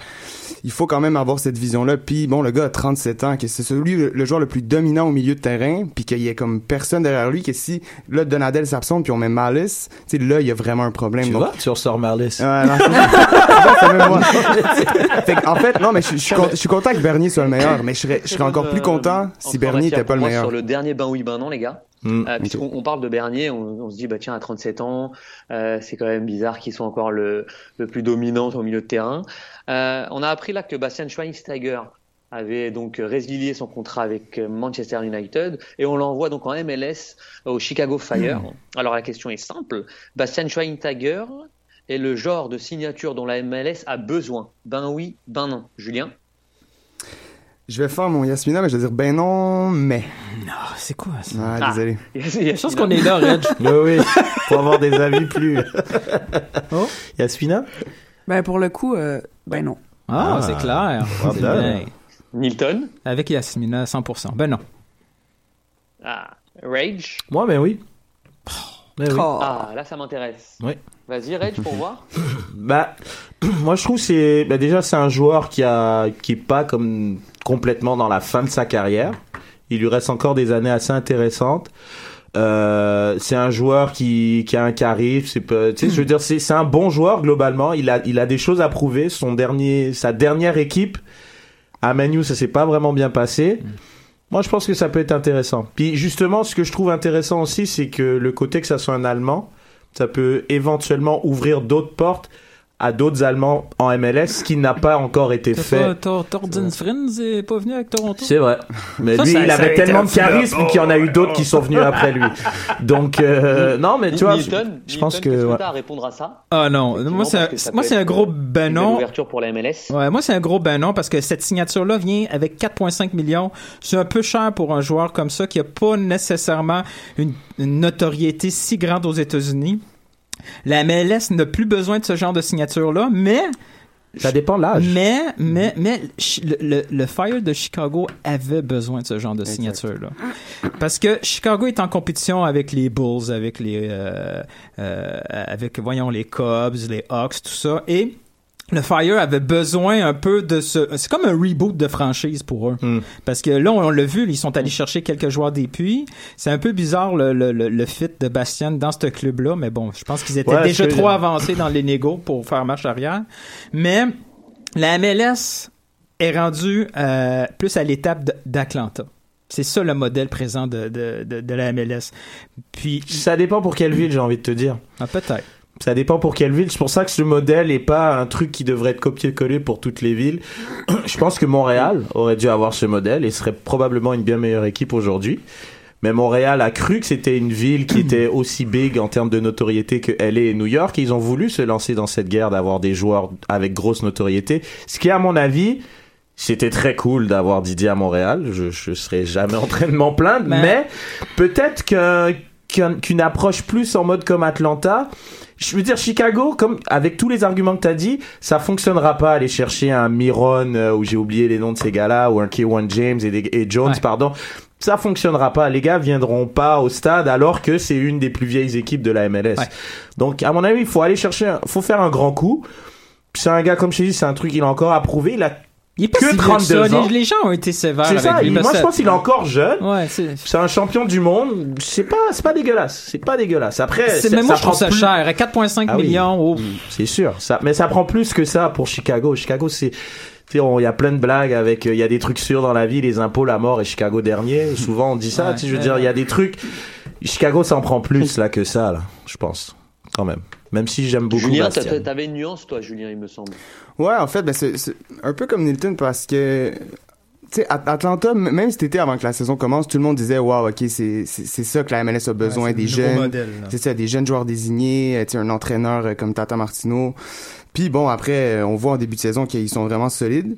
Il faut quand même avoir cette vision là. Puis bon, le gars a 37 ans, que c'est celui le, joueur le plus dominant au milieu de terrain, puis qu'il y ait comme personne derrière lui que si là Donadel s'absente puis on met Malice, tu sais là il y a vraiment un problème. Tu donc vois, tu ressors Marlis. Ouais, non, bon. Fait en fait, non, mais je, je suis con- je suis content que Bernier soit le meilleur, mais je serais, je serais encore plus content si Bernier Encore était pas le meilleur. Sur le dernier ben oui, ben non, les gars. Mm. Euh, puisqu'on on parle de Bernier, on, on se dit bah tiens à 37 ans, euh, c'est quand même bizarre qu'il soit encore le, le plus dominant au milieu de terrain. Euh, on a appris là que Bastian Schweinsteiger avait donc résilié son contrat avec euh, Manchester United et on l'envoie donc en MLS au Chicago Fire. Alors la question est simple, Bastian Schweinsteiger est le genre de signature dont la MLS a besoin. Ben oui, ben non. Julien? Je vais faire mon Yasmina, mais je vais dire ben non, mais. Non, c'est quoi ça? Ah, Ah. désolé. Je pense qu'on est là, Reg. oui, oui, pour avoir des avis plus. Oh. Yasmina? Ben, pour le coup, euh, ben non. Ah, Ah. c'est clair. Bien. Nilton? Avec Yasmina, 100%. Ben non. Ah, Rage Moi, ben oui. Ben oui. Oh. Ah, là ça m'intéresse. Oui. Vas-y, Rage, pour voir. Bah, moi je trouve que c'est bah, déjà c'est un joueur qui a qui est pas comme complètement dans la fin de sa carrière. Il lui reste encore des années assez intéressantes. Euh, c'est un joueur qui qui a un charisme. C'est tu sais, je veux dire, c'est c'est un bon joueur globalement. Il a il a des choses à prouver. Son dernier sa dernière équipe à Manu, ça s'est pas vraiment bien passé. Moi, je pense que ça peut être intéressant. Puis justement, ce que je trouve intéressant aussi, c'est que le côté que ça soit un Allemand, ça peut éventuellement ouvrir d'autres portes à d'autres Allemands en MLS, ce qui n'a pas encore été fait. pas- Tor- Torden Friends est pas venu avec Toronto? C'est vrai. Mais Ça, lui, ça- il ça avait tellement de charisme qu'il y en a eu d'autres qui sont venus après lui. Donc, euh, non, mais tu vois, je pense que... ouais. à répondre à ça? Ah non, moi c'est moi c'est un gros ben non. ouverture pour la MLS. Ouais, moi c'est un gros ben non parce que cette signature là vient avec 4.5 millions. C'est un peu cher pour un joueur comme ça qui a pas nécessairement une, une notoriété si grande aux États-Unis. La MLS n'a plus besoin de ce genre de signature là, mais Ça dépend de l'âge. mais mais mais chi- le, le, le Fire de Chicago avait besoin de ce genre de signature là parce que Chicago est en compétition avec les Bulls, avec les euh, euh, avec voyons les Cubs, les Hawks, tout ça et le Fire avait besoin un peu de ce c'est comme un reboot de franchise pour eux. Hmm. parce que là on l'a vu ils sont allés chercher quelques joueurs depuis c'est un peu bizarre le, le, le, le fit de Bastien dans ce club là mais bon je pense qu'ils étaient Ouais, déjà trop avancés dans les négos pour faire marche arrière. Mais la MLS est rendue euh, plus à l'étape d'Atlanta. C'est ça le modèle présent de, de, de, de la MLS puis Ça dépend pour quelle ville, j'ai envie de te dire. ah, peut-être Ça dépend pour quelle ville. C'est pour ça que ce modèle est pas un truc qui devrait être copié-collé pour toutes les villes. Je pense que Montréal aurait dû avoir ce modèle et serait probablement une bien meilleure équipe aujourd'hui. Mais Montréal a cru que c'était une ville qui était aussi big en termes de notoriété que LA et New York. Et ils ont voulu se lancer dans cette guerre d'avoir des joueurs avec grosse notoriété. Ce qui, à mon avis, c'était très cool d'avoir Didier à Montréal. Je, je serais jamais en train de m'en plaindre. Mais- Mais, peut-être qu'un- qu'un- qu'une approche plus en mode comme Atlanta, je veux dire Chicago, comme avec tous les arguments que t'as dit, ça fonctionnera pas aller chercher un Miron euh, où j'ai oublié les noms de ces gars-là ou un K1 James et, des- et Jones, Ouais. pardon. Ça fonctionnera pas. Les gars viendront pas au stade alors que c'est une des plus vieilles équipes de la MLS. Ouais. Donc à mon avis, il faut aller chercher, un- faut faire un grand coup. C'est un gars comme je dit, c'est un truc qu'il a encore à prouver. Il a il est pas Que si vieux que ça. 32 ans. Les, les gens ont été sévères c'est ça. lui il- parce moi, je pense qu'il est encore jeune. ouais c'est un champion du monde. C'est pas, c'est pas dégueulasse. C'est pas dégueulasse. Après, C'est- ça- mais moi, ça je trouve ça plus- cher. À 4,5 Ah oui. millions, oh. C'est sûr. Ça, mais ça prend plus que ça pour Chicago. Chicago, c'est, il y a plein de blagues avec, euh, il y a des trucs sûrs dans la vie, les impôts, la mort et Chicago dernier. Souvent, on dit ça. Ouais, tu sais, je veux ouais, dire, il y a des trucs. Chicago, ça en prend plus là que ça, là. Je pense, quand même. Même si j'aime beaucoup Julien, t'avais une nuance, toi, Julien, il me semble. Ouais, en fait, ben c'est un peu comme Nilton parce que tu sais, At- Atlanta, même cet été avant que la saison commence, tout le monde disait, wow, ok, c'est ça que la MLS a besoin, Ouais, des jeunes, c'est ça, des jeunes joueurs désignés, euh, tu sais, un entraîneur euh, comme Tata Martino. Puis bon, après, euh, on voit en début de saison qu'ils sont vraiment solides.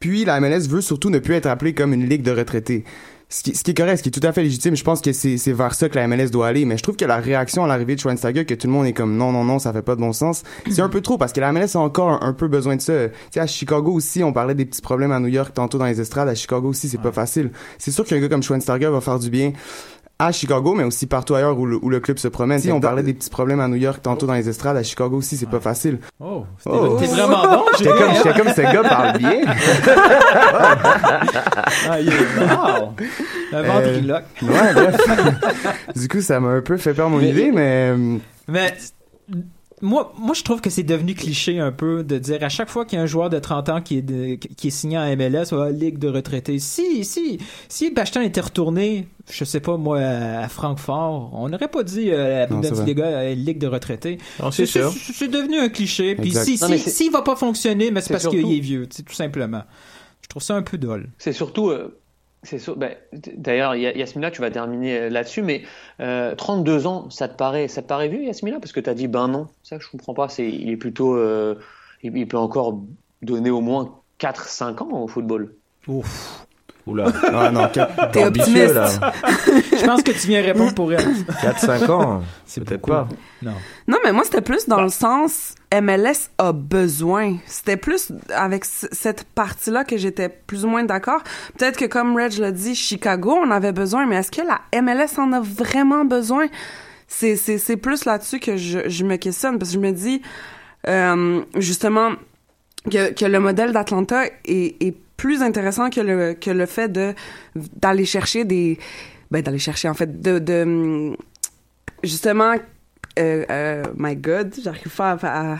Puis la MLS veut surtout ne plus être appelée comme une ligue de retraités. Ce qui, ce qui est correct, ce qui est tout à fait légitime, je pense que c'est c'est vers ça que la MLS doit aller, mais je trouve que la réaction à l'arrivée de Schweinsteiger, que tout le monde est comme non, non, non, ça fait pas de bon sens, c'est un peu trop parce que la MLS a encore un, un peu besoin de ça. Tu sais, à Chicago aussi, on parlait des petits problèmes à New York tantôt dans les estrades, à Chicago aussi, c'est pas facile. C'est sûr qu'un gars comme Schweinsteiger va faire du bien à Chicago, mais aussi partout ailleurs où le, où le club se promène. Si on parlait des petits problèmes à New York tantôt dans les estrades, à Chicago aussi, c'est pas facile. Oh, t'es vraiment bon, J'étais comme, j'étais comme ce gars parle bien. Ah, il est wow. Un ventriloque. Euh, ouais, bref. du coup, ça m'a un peu fait perdre mon Mais- idée, mais... euh, Mais moi, moi, je trouve que c'est devenu cliché un peu de dire à chaque fois qu'il y a un joueur de 30 ans qui est, de- qui est signé en MLS ou à la Ligue de retraités, si, si, si Bastien était retourné, je sais pas moi, à Francfort, on n'aurait pas dit euh, la Bundesliga euh, Ligue de retraités. C'est devenu un cliché. Puis si, si, c'est- s'il va pas fonctionner, mais c'est parce qu'il est vieux, tout simplement. Je trouve ça un peu dole. C'est surtout, euh, ben, d'ailleurs, Ya- Yasmina, tu vas terminer euh, là-dessus, mais euh, 32 ans, ça te paraît, ça te paraît vieux, Yasmina, parce que tu as dit ben non. Ça, je comprends pas. C'est, il est plutôt, euh, il, peut encore donner au moins 4-5 ans au football. Oula. Ah non, T'es ambitieux, là. je pense que tu viens répondre pour elle. 4-5 ans. C'est peut-être pas. Non. Non, mais moi, c'était plus dans le sens MLS a besoin. C'était plus avec cette partie-là que j'étais plus ou moins d'accord. Peut-être que, comme Reg l'a dit, Chicago, on avait besoin, mais est-ce que la MLS en a vraiment besoin? C'est, c'est, c'est plus là-dessus que je, je me questionne, parce que je me dis, euh, justement, que, que le modèle d'Atlanta est, est plus intéressant que le, que le fait de, d'aller chercher des, ben, d'aller chercher, en fait, de, de, justement, euh, euh, my God, j'arrive pas à, à-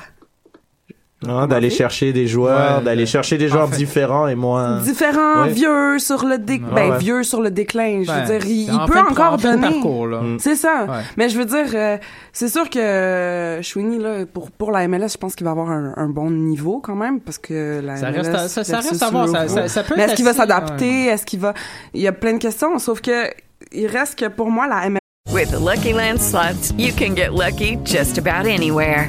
Non, d'aller chercher des joueurs, Ouais, d'aller chercher des joueurs en fait- différents et moins. différents, Ouais. vieux sur le déclin, Ouais, ben, ouais. vieux sur le déclin, je Ben, veux dire, il, c'est il en peut encore donner. parcours, là. Mm. C'est ça. Ouais. Mais je veux dire, euh, c'est sûr que euh, Chouini, là, pour, pour la MLS, je pense qu'il va avoir un, un bon niveau quand même, parce que la Ça MLS reste à- ça- reste à voir, ça- l'Euro. ça- ça peut Mais est-ce qu'il va s'adapter? Est-ce qu'il va... Il y a plein de questions, sauf que il reste que pour moi, la MLS With the Lucky Land slots, you can get lucky just about anywhere.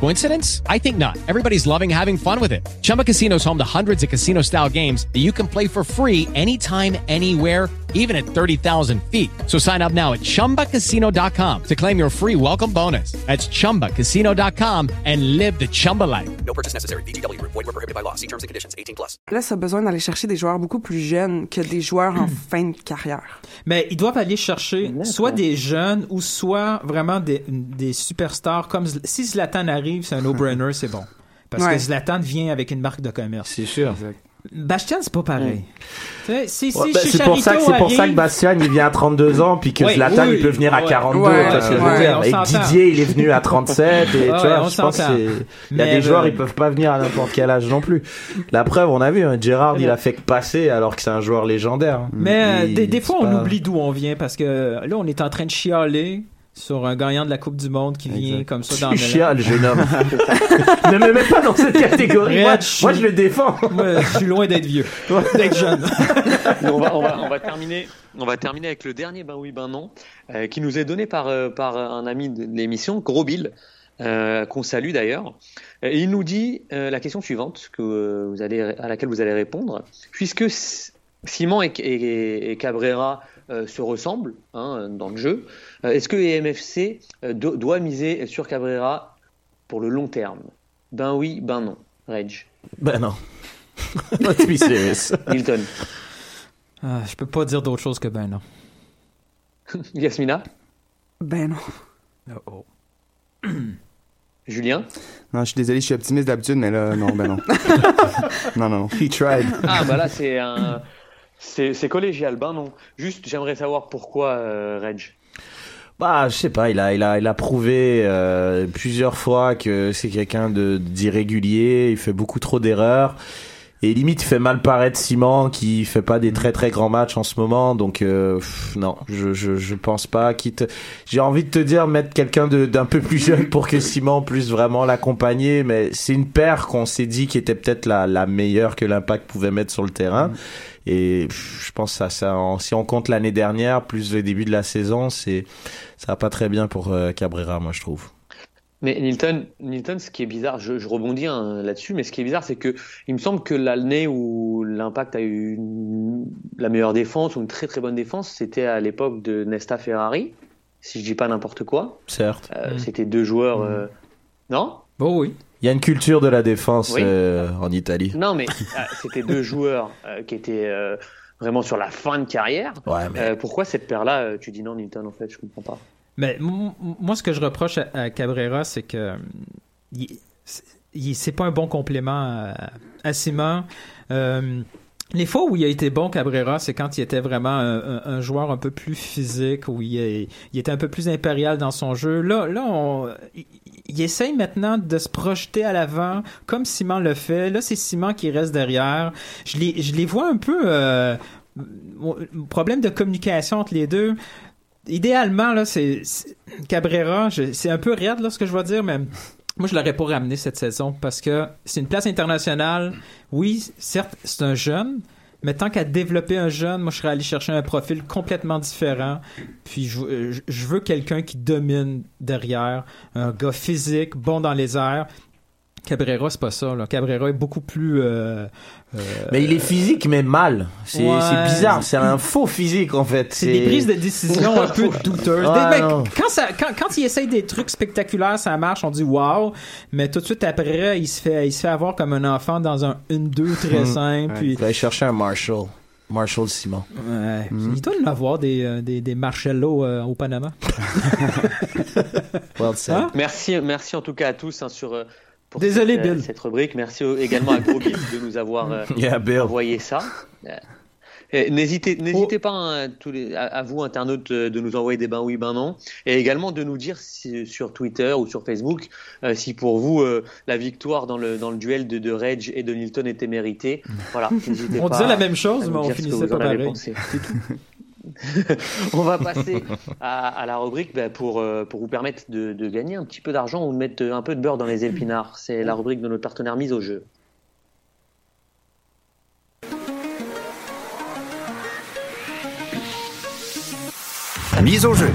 Coincidence? I think not. Everybody's loving having fun with it. Chumba Casino is home to hundreds of casino style games that you can play for free anytime, anywhere, even at 30,000 feet. So sign up now at chumbacasino.com to claim your free welcome bonus. That's chumbacasino.com and live the Chumba life. No purchase necessary. VGW Group. Void were prohibited by law. See terms and conditions. 18 plus. Là, ça a besoin d'aller chercher des joueurs beaucoup plus jeunes que des joueurs en fin de carrière. Mais ils doivent aller chercher soit des jeunes ou soit vraiment des, des superstars comme si Zlatan arrive, c'est un no-brainer, c'est bon. Parce Ouais. que Zlatan vient avec une marque de commerce. C'est sûr. Bastian, c'est pas pareil. Si, si Ouais, ben, c'est pour ça que pour ça Bastien il vient à 32 ans puis que Zlatan oui, il peut venir à ouais. 42 Ouais, tu vois ce que je ouais, veux dire on et. Didier il est venu à 37 et tu vois je pense il y a des joueurs le- ils peuvent pas venir à n'importe quel âge non plus la preuve on a vu hein, Gérard il a fait que passer alors que c'est un joueur légendaire hein. Mais euh, Il- des, des fois, on pas- oublie d'où on vient parce que là, on est en train de chialer sur un gagnant de la Coupe du Monde qui vient comme ça dans Tu le chiales, jeune homme. ne me mets pas dans cette catégorie. Moi, je le défends. Moi, je suis loin d'être vieux, d'être jeune. on, va, on, va, on va terminer. On va terminer avec le dernier ben oui ben non euh, qui nous est donné par euh, par un ami de l'émission Gros Bill euh, qu'on salue d'ailleurs. Et il nous dit euh, la question suivante que euh, vous allez à laquelle vous allez répondre puisque Simon et, et- et Cabrera euh, se ressemblent hein, dans le jeu. Euh, Est-ce que EMFC euh, do- doit miser sur Cabrera pour le long terme? Ben oui, ben non. Reg. Ben non. Let's be serious. Milton. Ah, je peux pas dire d'autre chose que ben non. Yasmina? Ben non. Oh, Julien? Non, je suis désolé, je suis optimiste d'habitude, mais là, non, ben non. non, non, non. He tried. Ah bah là c'est un c'est c'est collégial ben non juste j'aimerais savoir pourquoi euh, Reg Bah, je sais pas, il a, il a, il a prouvé euh, plusieurs fois que c'est quelqu'un de d'irrégulier. Il fait beaucoup trop d'erreurs. Et limite, fait mal paraître Simon, qui fait pas des très très grands matchs en ce moment. Donc euh, non, je, je je pense pas. Quitte, j'ai envie de te dire mettre quelqu'un de- d'un peu plus jeune pour que Simon puisse vraiment l'accompagner. Mais c'est une paire qu'on s'est dit qui était peut-être la la meilleure que l'Impact pouvait mettre sur le terrain. Et je pense que ça, ça en- si on compte l'année dernière plus le début de la saison, c'est ça va pas très bien pour euh, Cabrera, moi je trouve. Mais Nilton, Nilton, ce qui est bizarre, je, je rebondis hein, là-dessus, mais ce qui est bizarre, c'est que il me semble que l'année où l'Impact a eu une- la meilleure défense ou une très très bonne défense, c'était à l'époque de Nesta Ferrari, si je dis pas n'importe quoi. Certes. Euh, Mm. C'était deux joueurs, euh, non? Oh oui. Il y a une culture de la défense Oui. euh, en Italie. Non, mais euh, c'était deux joueurs euh, qui étaient euh, vraiment sur la fin de carrière. Ouais, mais- Euh, pourquoi cette paire-là, euh, tu dis non, Nilton, en fait, je comprends pas. Mais moi, ce que je reproche à, à Cabrera, c'est que c'est- pas un bon complément à, à Simon. Euh, les fois où il a été bon, Cabrera, c'est quand il était vraiment un, un- un joueur un peu plus physique, où il, est- il était un peu plus impérial dans son jeu. Là, là on- il, essaye maintenant de se projeter à l'avant, comme Simon le fait. Là, c'est Simon qui reste derrière. Je les, je les vois un peu... Euh, problème de communication entre les deux idéalement, là, c'est Cabrera, c'est un peu raide, là, ce que je vais dire, mais moi, je l'aurais pas ramené cette saison parce que c'est une place internationale. Oui, certes, c'est un jeune, mais tant qu'à développer un jeune, moi, je serais allé chercher un profil complètement différent. Puis, je, je veux quelqu'un qui domine derrière, un gars physique, bon dans les airs. Cabrera, c'est pas ça. Là. Cabrera est beaucoup plus. euh, euh, Mais il est physique, mais mal. C'est Ouais. bizarre. C'est un faux physique, en fait. C'est des prises de décision un peu douteuses. Des non. quand, ça, quand, quand il essaye des trucs spectaculaires, ça marche, on dit wow, mais tout de suite après, il se fait, il se fait avoir comme un enfant dans un 1-2 très Mm. simple. Ouais. Puis, Il va aller chercher un Marshall. Marshall Simon. Ouais. Mm. Il doit en avoir des, euh, des, des Marcello euh, au Panama. Well said. Hein? Merci, merci en tout cas à tous hein, sur. Pour Désolé, cette, euh, Bill. cette rubrique. Merci également à Gros Bill de nous avoir euh, Yeah, Bill. envoyé ça. Euh, N'hésitez, Oh. n'hésitez pas hein, tous les, à, à vous internautes de nous envoyer des ben oui ben non et également de nous dire si- sur Twitter ou sur Facebook euh, si pour vous euh, la victoire dans le dans le duel de, de Reg et de Nilton était méritée. Voilà, n'hésitez On pas disait la même chose, mais on dire ce que finissait pas avez pareil. On va passer à, à la rubrique bah, pour, euh, pour vous permettre de, de gagner un petit peu d'argent ou de mettre un peu de beurre dans les épinards. C'est la rubrique de notre partenaire mise au jeu. Mise au jeu.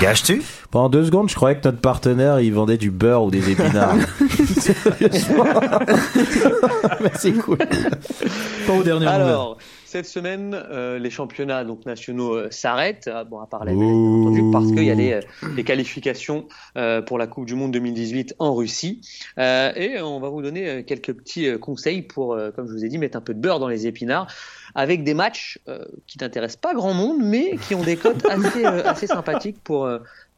Gages-tu? Pendant deux secondes, je croyais que notre partenaire, il vendait du beurre ou des épinards. Sérieusement. Mais c'est cool. Pas dernières nouvelles. Alors, cette semaine, euh, les championnats donc, nationaux euh, s'arrêtent, euh, bon, à part la entendu, parce qu'il y a les, euh, qualifications pour la Coupe du Monde 2018 en Russie. Et on va vous donner quelques petits conseils pour, comme je vous ai dit, mettre un peu de beurre dans les épinards, avec des matchs qui n'intéressent pas grand monde, mais qui ont des cotes assez sympathiques pour...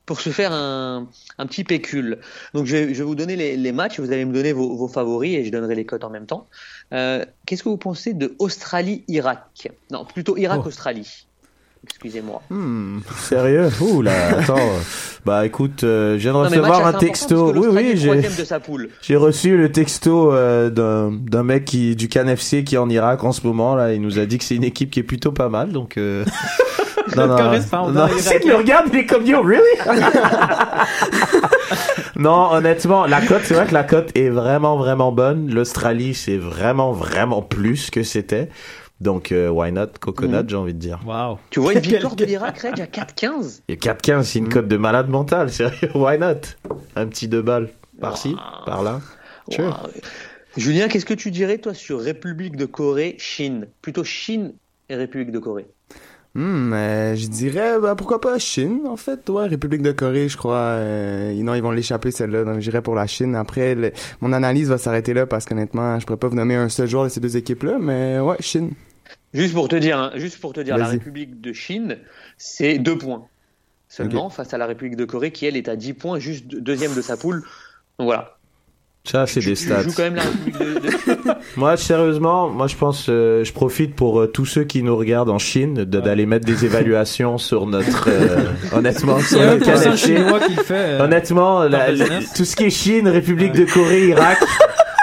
pour se faire un, un petit pécule. Donc je vais, je vais vous donner les, les matchs, vous allez me donner vos, vos favoris et je donnerai les cotes en même temps. Euh, Qu'est-ce que vous pensez de Australie-Irak? Non, plutôt Irak-Australie. Excusez-moi. Hmm, sérieux? Ouh là, attends. Bah écoute, euh, je viens de Non, mais recevoir match un assez texto. important parce que Oui, l'Australie oui, est j'ai. troisième de sa poule. J'ai reçu le texto euh, d'un d'un mec qui du CanFC qui est en Irak en ce moment là. Il nous a dit que c'est une équipe qui est plutôt pas mal, donc. Euh... non, non, correspondant non, c'est qu'il me regarde, il est comme yo, really? Non, honnêtement, la cote, c'est vrai que la cote est vraiment, vraiment bonne. L'Australie, c'est vraiment, vraiment plus que c'était. Donc, euh, why not? Coconut, Mhm. j'ai envie de dire. Wow. Tu vois une victoire de l'Irak, Reg, à 4-15 Et 4-15, c'est une cote de malade mental, sérieux, why not? Un petit deux balles, par-ci, par-là. Sure. Wow. Julien, qu'est-ce que tu dirais, toi, sur République de Corée, Chine? Plutôt Chine et République de Corée. Hmm, euh, je dirais, bah, pourquoi pas Chine, en fait? Ouais, République de Corée, je crois. Euh, non, ils vont l'échapper, celle-là. Donc, j'irais pour la Chine. Après, le- mon analyse va s'arrêter là parce qu'honnêtement, je pourrais pas vous nommer un seul joueur de ces deux équipes-là, mais ouais, Chine. Juste pour te dire, hein, juste pour te dire, la. République de Chine, c'est deux points seulement face à la République de Corée qui elle est à 10 points, juste deux- deuxième de sa poule. Donc voilà. Ça, c'est des Tu stats. joues quand même la République de, de- Moi, sérieusement, moi, je pense, euh, je profite pour euh, tous ceux qui nous regardent en Chine d'aller mettre des évaluations sur notre, euh, honnêtement, sur notre fait, euh, honnêtement, la- la- tout ce qui est Chine, République de Corée, Irak.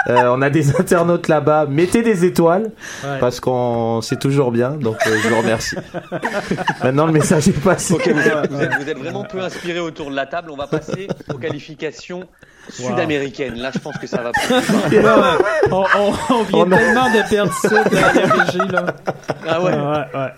Euh, on a des internautes là-bas. Mettez des étoiles Ouais. parce qu'on c'est toujours bien. Donc euh, je vous remercie. Maintenant le message est passé. Ok, vous êtes, vous êtes- vous êtes vraiment peu inspiré autour de la table. On va passer aux qualifications sud-américaines. Là, je pense que ça va plus. Là, on, on, on vient On a- tellement de perdre ça de la régie, là. Ah ouais. Ouais, ouais.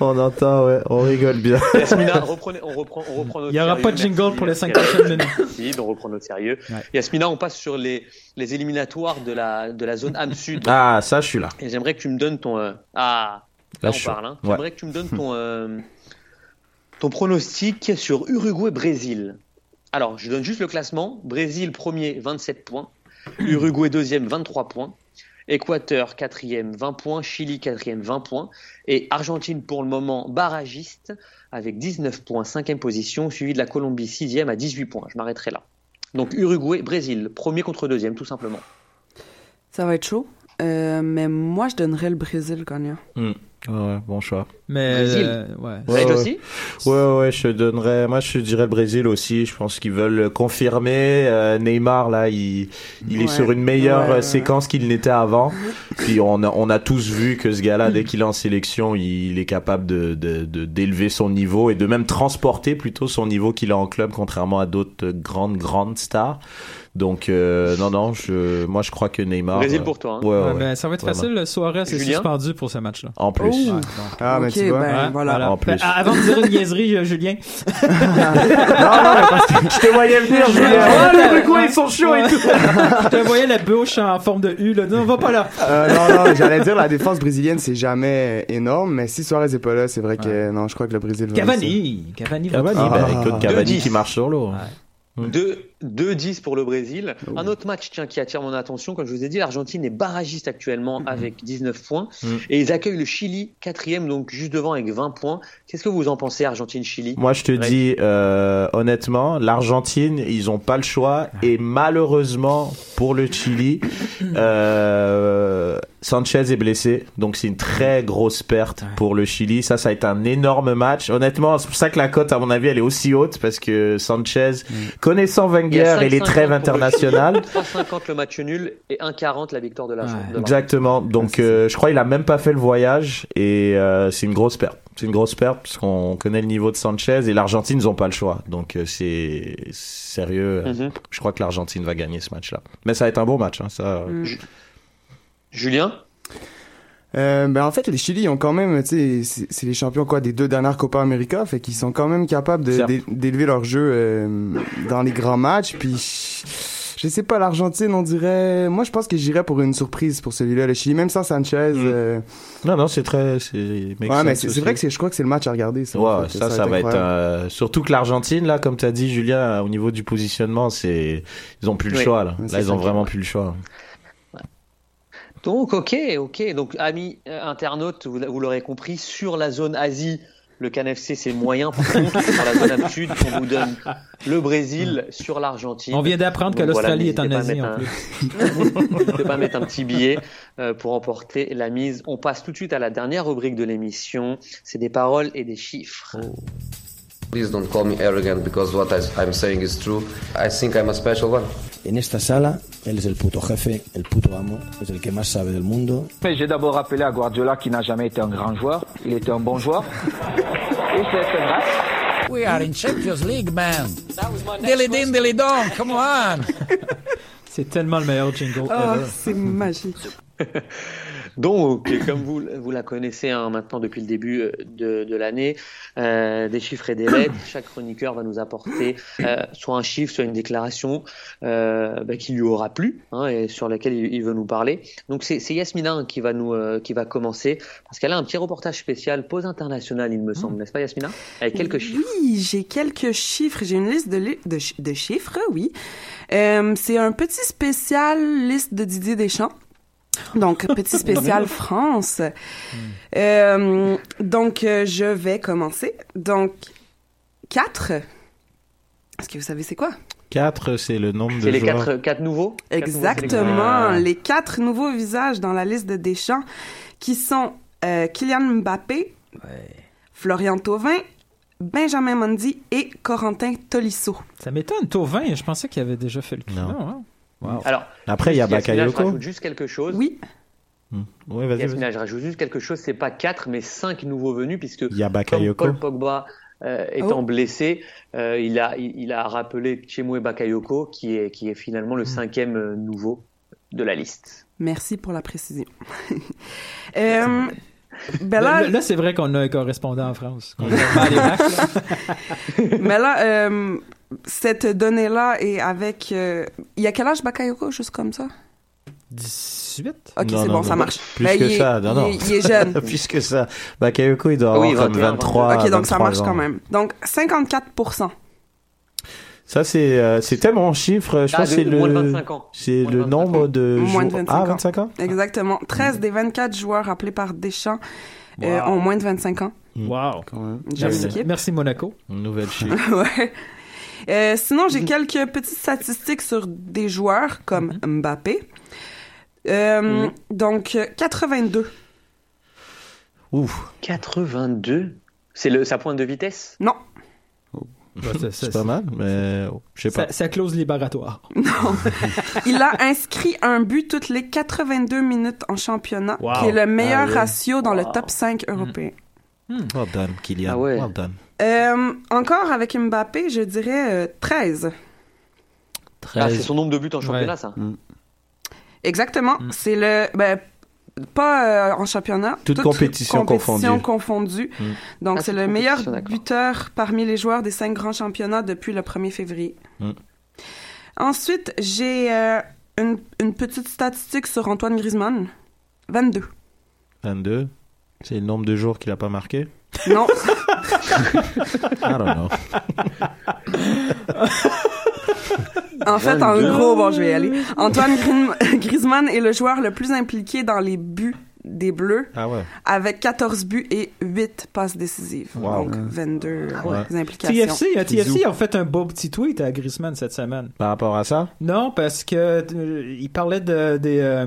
On entend, ouais, on rigole bien. Yasmina, reprenez, on reprend, on reprend notre Il y aura sérieux. pas de jingle Merci, pour les merci, cinq prochaines minutes. On reprend notre sérieux. Yasmina, on passe sur les, les éliminatoires de la, de la zone âme sud. Ah, ça, je suis là. Et j'aimerais que tu me donnes ton. euh, Ah, Là, on parle. Hein. ouais. J'aimerais que tu me donnes ton, euh, ton pronostic sur Uruguay-Brésil. Alors, je donne juste le classement. Brésil premier, 27 points. Uruguay deuxième, 23 points. Équateur quatrième, 20 points. Chili quatrième, 20 points. Et Argentine pour le moment barragiste avec 19 points, cinquième position, suivi de la Colombie sixième à 18 points. Je m'arrêterai là. Donc Uruguay-Brésil, premier contre deuxième, tout simplement. Ça va être chaud. Euh, mais moi, je donnerais le Brésil gagnant. Hmm. Ouais, ouais, bon choix. Mais, Brésil. euh, ouais. Vous êtes ouais. aussi Ouais, ouais, je donnerais, moi, je dirais le Brésil aussi. Je pense qu'ils veulent confirmer. Euh, Neymar, là, il, il est Ouais. sur une meilleure Ouais, euh, ouais. séquence qu'il n'était avant. Puis on a, on a tous vu que ce gars-là, dès qu'il est en sélection, il, il est capable de, de, de- d'élever son niveau et de même transporter plutôt son niveau qu'il a en club, contrairement à d'autres grandes, grandes stars. Donc, euh, non, non, je, moi, je crois que Neymar. Brésil euh, pour toi, hein. Ouais, ouais, Ouais, ouais. ben, ça va être Vraiment. facile. Suarez est Julien? suspendu pour ce match-là. En plus. Oh. Ouais, donc. Ah, mais ok, tu vois. ben Ouais, voilà. En plus. Ben, avant de dire une niaiserie, euh, Julien. non, non, mais parce que je te voyais venir, ouais, Oh, les ouais, Uruguay, ouais. ils sont chauds et tout. Je te voyais la bouche en forme de U, là. Non, va pas là. Euh, non, non, j'allais dire la défense brésilienne, c'est jamais énorme, mais si Suarez est pas là, c'est vrai que non, je crois que le Brésil va réussir. Cavani. Cavani va Cavani, Ah. ben, écoute, Cavani 2-10. qui marche sur l'eau. Mm. 2-10 pour le Brésil. Un autre match tiens, qui attire mon attention, comme je vous ai dit, l'Argentine est barragiste actuellement avec 19 points. Mm. Et ils accueillent le Chili, quatrième, donc juste devant avec 20 points. Qu'est-ce que vous en pensez, Argentine-Chili? Moi, je te dis euh, honnêtement, l'Argentine, ils ont pas le choix et malheureusement pour le Chili, euh, Sanchez est blessé, donc c'est une très grosse perte pour le Chili. Ça, ça a été un énorme match. Honnêtement, c'est pour ça que la cote, à mon avis, elle est aussi haute parce que Sanchez, connaissant Il Wenger et les 5,50 trêves internationales. Chili, 3,50 le match nul et 1,40 la victoire de la l'Argentine. Exactement. Donc, euh, je crois qu'il a même pas fait le voyage et euh, c'est une grosse perte. C'est une grosse perte parce qu'on connaît le niveau de Sanchez et l'Argentine, ils ont pas le choix. Donc, euh, c'est sérieux. Mhm. Je crois que l'Argentine va gagner ce match-là. Mais ça va être un beau match. Hein, ça. Mm. Julien? Euh, ben en fait, les Chili ont quand même, tu sais, c'est- c'est les champions quoi des deux dernières Copa América, fait qu'ils sont quand même capables d'élever leur jeu euh, dans les grands matchs. Puis je sais pas, l'Argentine, on dirait, moi je pense que j'irais pour une surprise pour celui-là, le Chili, même sans Sanchez. euh, Non, non, c'est très. Ouais, mais c'est vrai que c'est, je crois que c'est le match à regarder. Ça, que ça, ça, va être euh, surtout que l'Argentine là, comme t'as dit, Julien, au niveau du positionnement, c'est ils ont plus le Oui. choix là. Là, ils ont vraiment plus le choix. Donc, ok, ok. Donc, amis euh, internautes, vous, vous l'aurez compris, sur la zone Asie, le CanFC c'est moyen. Par contre, sur la zone Am Sud, on vous donne le Brésil sur l'Argentine. On vient d'apprendre que voilà, l'Australie est en Asie, en plus. un- N'hésitez pas mettre un petit billet euh, pour emporter la mise. On passe tout de suite à la dernière rubrique de l'émission. C'est des paroles et des chiffres. Please don't call me arrogant because what I'm saying is true. I think I'm a special one. En esta sala, él es el puto jefe, el puto amo, es el que más sabe del mundo. Mais j'ai d'abord rappelé à Guardiola qui n'a jamais été un grand joueur. Il était un bon joueur. Et c'est vrai. We are in Champions League, man. Dilly din, dilly dong, come on. C'est tellement le meilleur jingle Oh, ever. c'est magique. Donc, comme vous, vous la connaissez hein, maintenant depuis le début euh, de, de l'année, euh, des chiffres et des lettres. Chaque chroniqueur va nous apporter euh, soit un chiffre, soit une déclaration euh, bah, qui lui aura plu hein, et sur laquelle il, il veut nous parler. Donc, c'est Yasmina hein, qui va nous qui va commencer parce qu'elle a un petit reportage spécial pause internationale, il me semble, n'est-ce pas, Yasmina? Avec quelques chiffres. Oui, j'ai quelques chiffres. J'ai une liste de, li- de, de chiffres, oui. C'est un petit spécial liste de Didier Deschamps. Donc, petit spécial France. Euh, donc, euh, je vais commencer. Donc, 4. Est-ce que vous savez c'est quoi? 4, c'est le nombre de C'est les joueurs. quatre, quatre nouveaux? Quatre nouveaux Exactement. Les quatre nouveaux visages dans la liste de Deschamps qui sont euh, Kylian Mbappé, Florian Thauvin, Benjamin Mendy et Corentin Tolisso. Ça m'étonne, Tauvin, je pensais qu'il avait déjà fait le coup. Wow. Alors, Après, il y a Je Bakayoko. rajoute juste quelque chose. Oui. Ouais, vas-y. Yasmina, je rajoute juste quelque chose. C'est pas quatre, mais cinq nouveaux venus, puisque Il y a Bakayoko. Paul Pogba euh, étant Oh. blessé, euh, il a il, il a rappelé Chemwe Bakayoko, qui est qui est finalement Hmm. le cinquième euh, nouveau de la liste. Merci pour la précision. Euh, ben Là, là, là, là, c'est vrai qu'on a un correspondant en France. Qu'on mais là euh, cette donnée-là est avec... euh, il y a quel âge Bakayoko, juste comme ça? 18? Ok, c'est bon, non. ça marche. Plus Ben, que il est- ça, non, il non. est- il est jeune. Plus que ça. Bakayoko, il doit Ah oui, avoir comme 21, 23 ok, donc ça 23 marche ans. quand même. Donc, 54%. Ça, c'est, euh, c'était mon chiffre. Je Ah, pense de- que c'est moins de le, 25 ans. c'est Moins le de 25 nombre ans. de Moins de joueurs- 25 Ah, ans. 25 ans? Exactement. 13 des 24 joueurs appelés par Deschamps euh, Wow. ont moins de 25 ans. Wow. J'aime Merci, l'équipe. merci Monaco. Une nouvelle chiffre. ouais. Euh, sinon, j'ai quelques petites statistiques sur des joueurs comme Mbappé. Euh, Donc, euh, 82. Ouf. 82. C'est le sa pointe de vitesse? Non. Bah, c'est- pas mal, mais oh, je sais pas. Sa, sa clause libératoire. Il a inscrit un but toutes les 82 minutes en championnat, Wow. qui est le meilleur Ah ouais. ratio dans le top 5 européen. Well done, Kylian. Ah ouais. Well done. Euh, encore avec Mbappé, je dirais euh, 13. Ah, c'est son nombre de buts en championnat, Ouais. ça. Exactement. C'est le. Ben, pas euh, en championnat. Toute compétition confondue. confondue. Mm. Donc, Ah, c'est toute le meilleur compétition, buteur parmi les joueurs des cinq grands championnats depuis le 1er février. Mm. Ensuite, j'ai euh, une, une petite statistique sur Antoine Griezmann. 22. 22. C'est le nombre de jours qu'il a pas marqué? Non. I don't know. En fait, en gros, bon, je vais y aller. Antoine Griezmann est le joueur le plus impliqué dans les buts des Bleus, Ah ouais. avec 14 buts et 8 passes décisives. Wow. Donc, 22 Ouais. implications. TFC, euh, TFC a fait un beau petit tweet à Griezmann cette semaine. Par rapport à ça? Non, parce que euh, il parlait de des euh,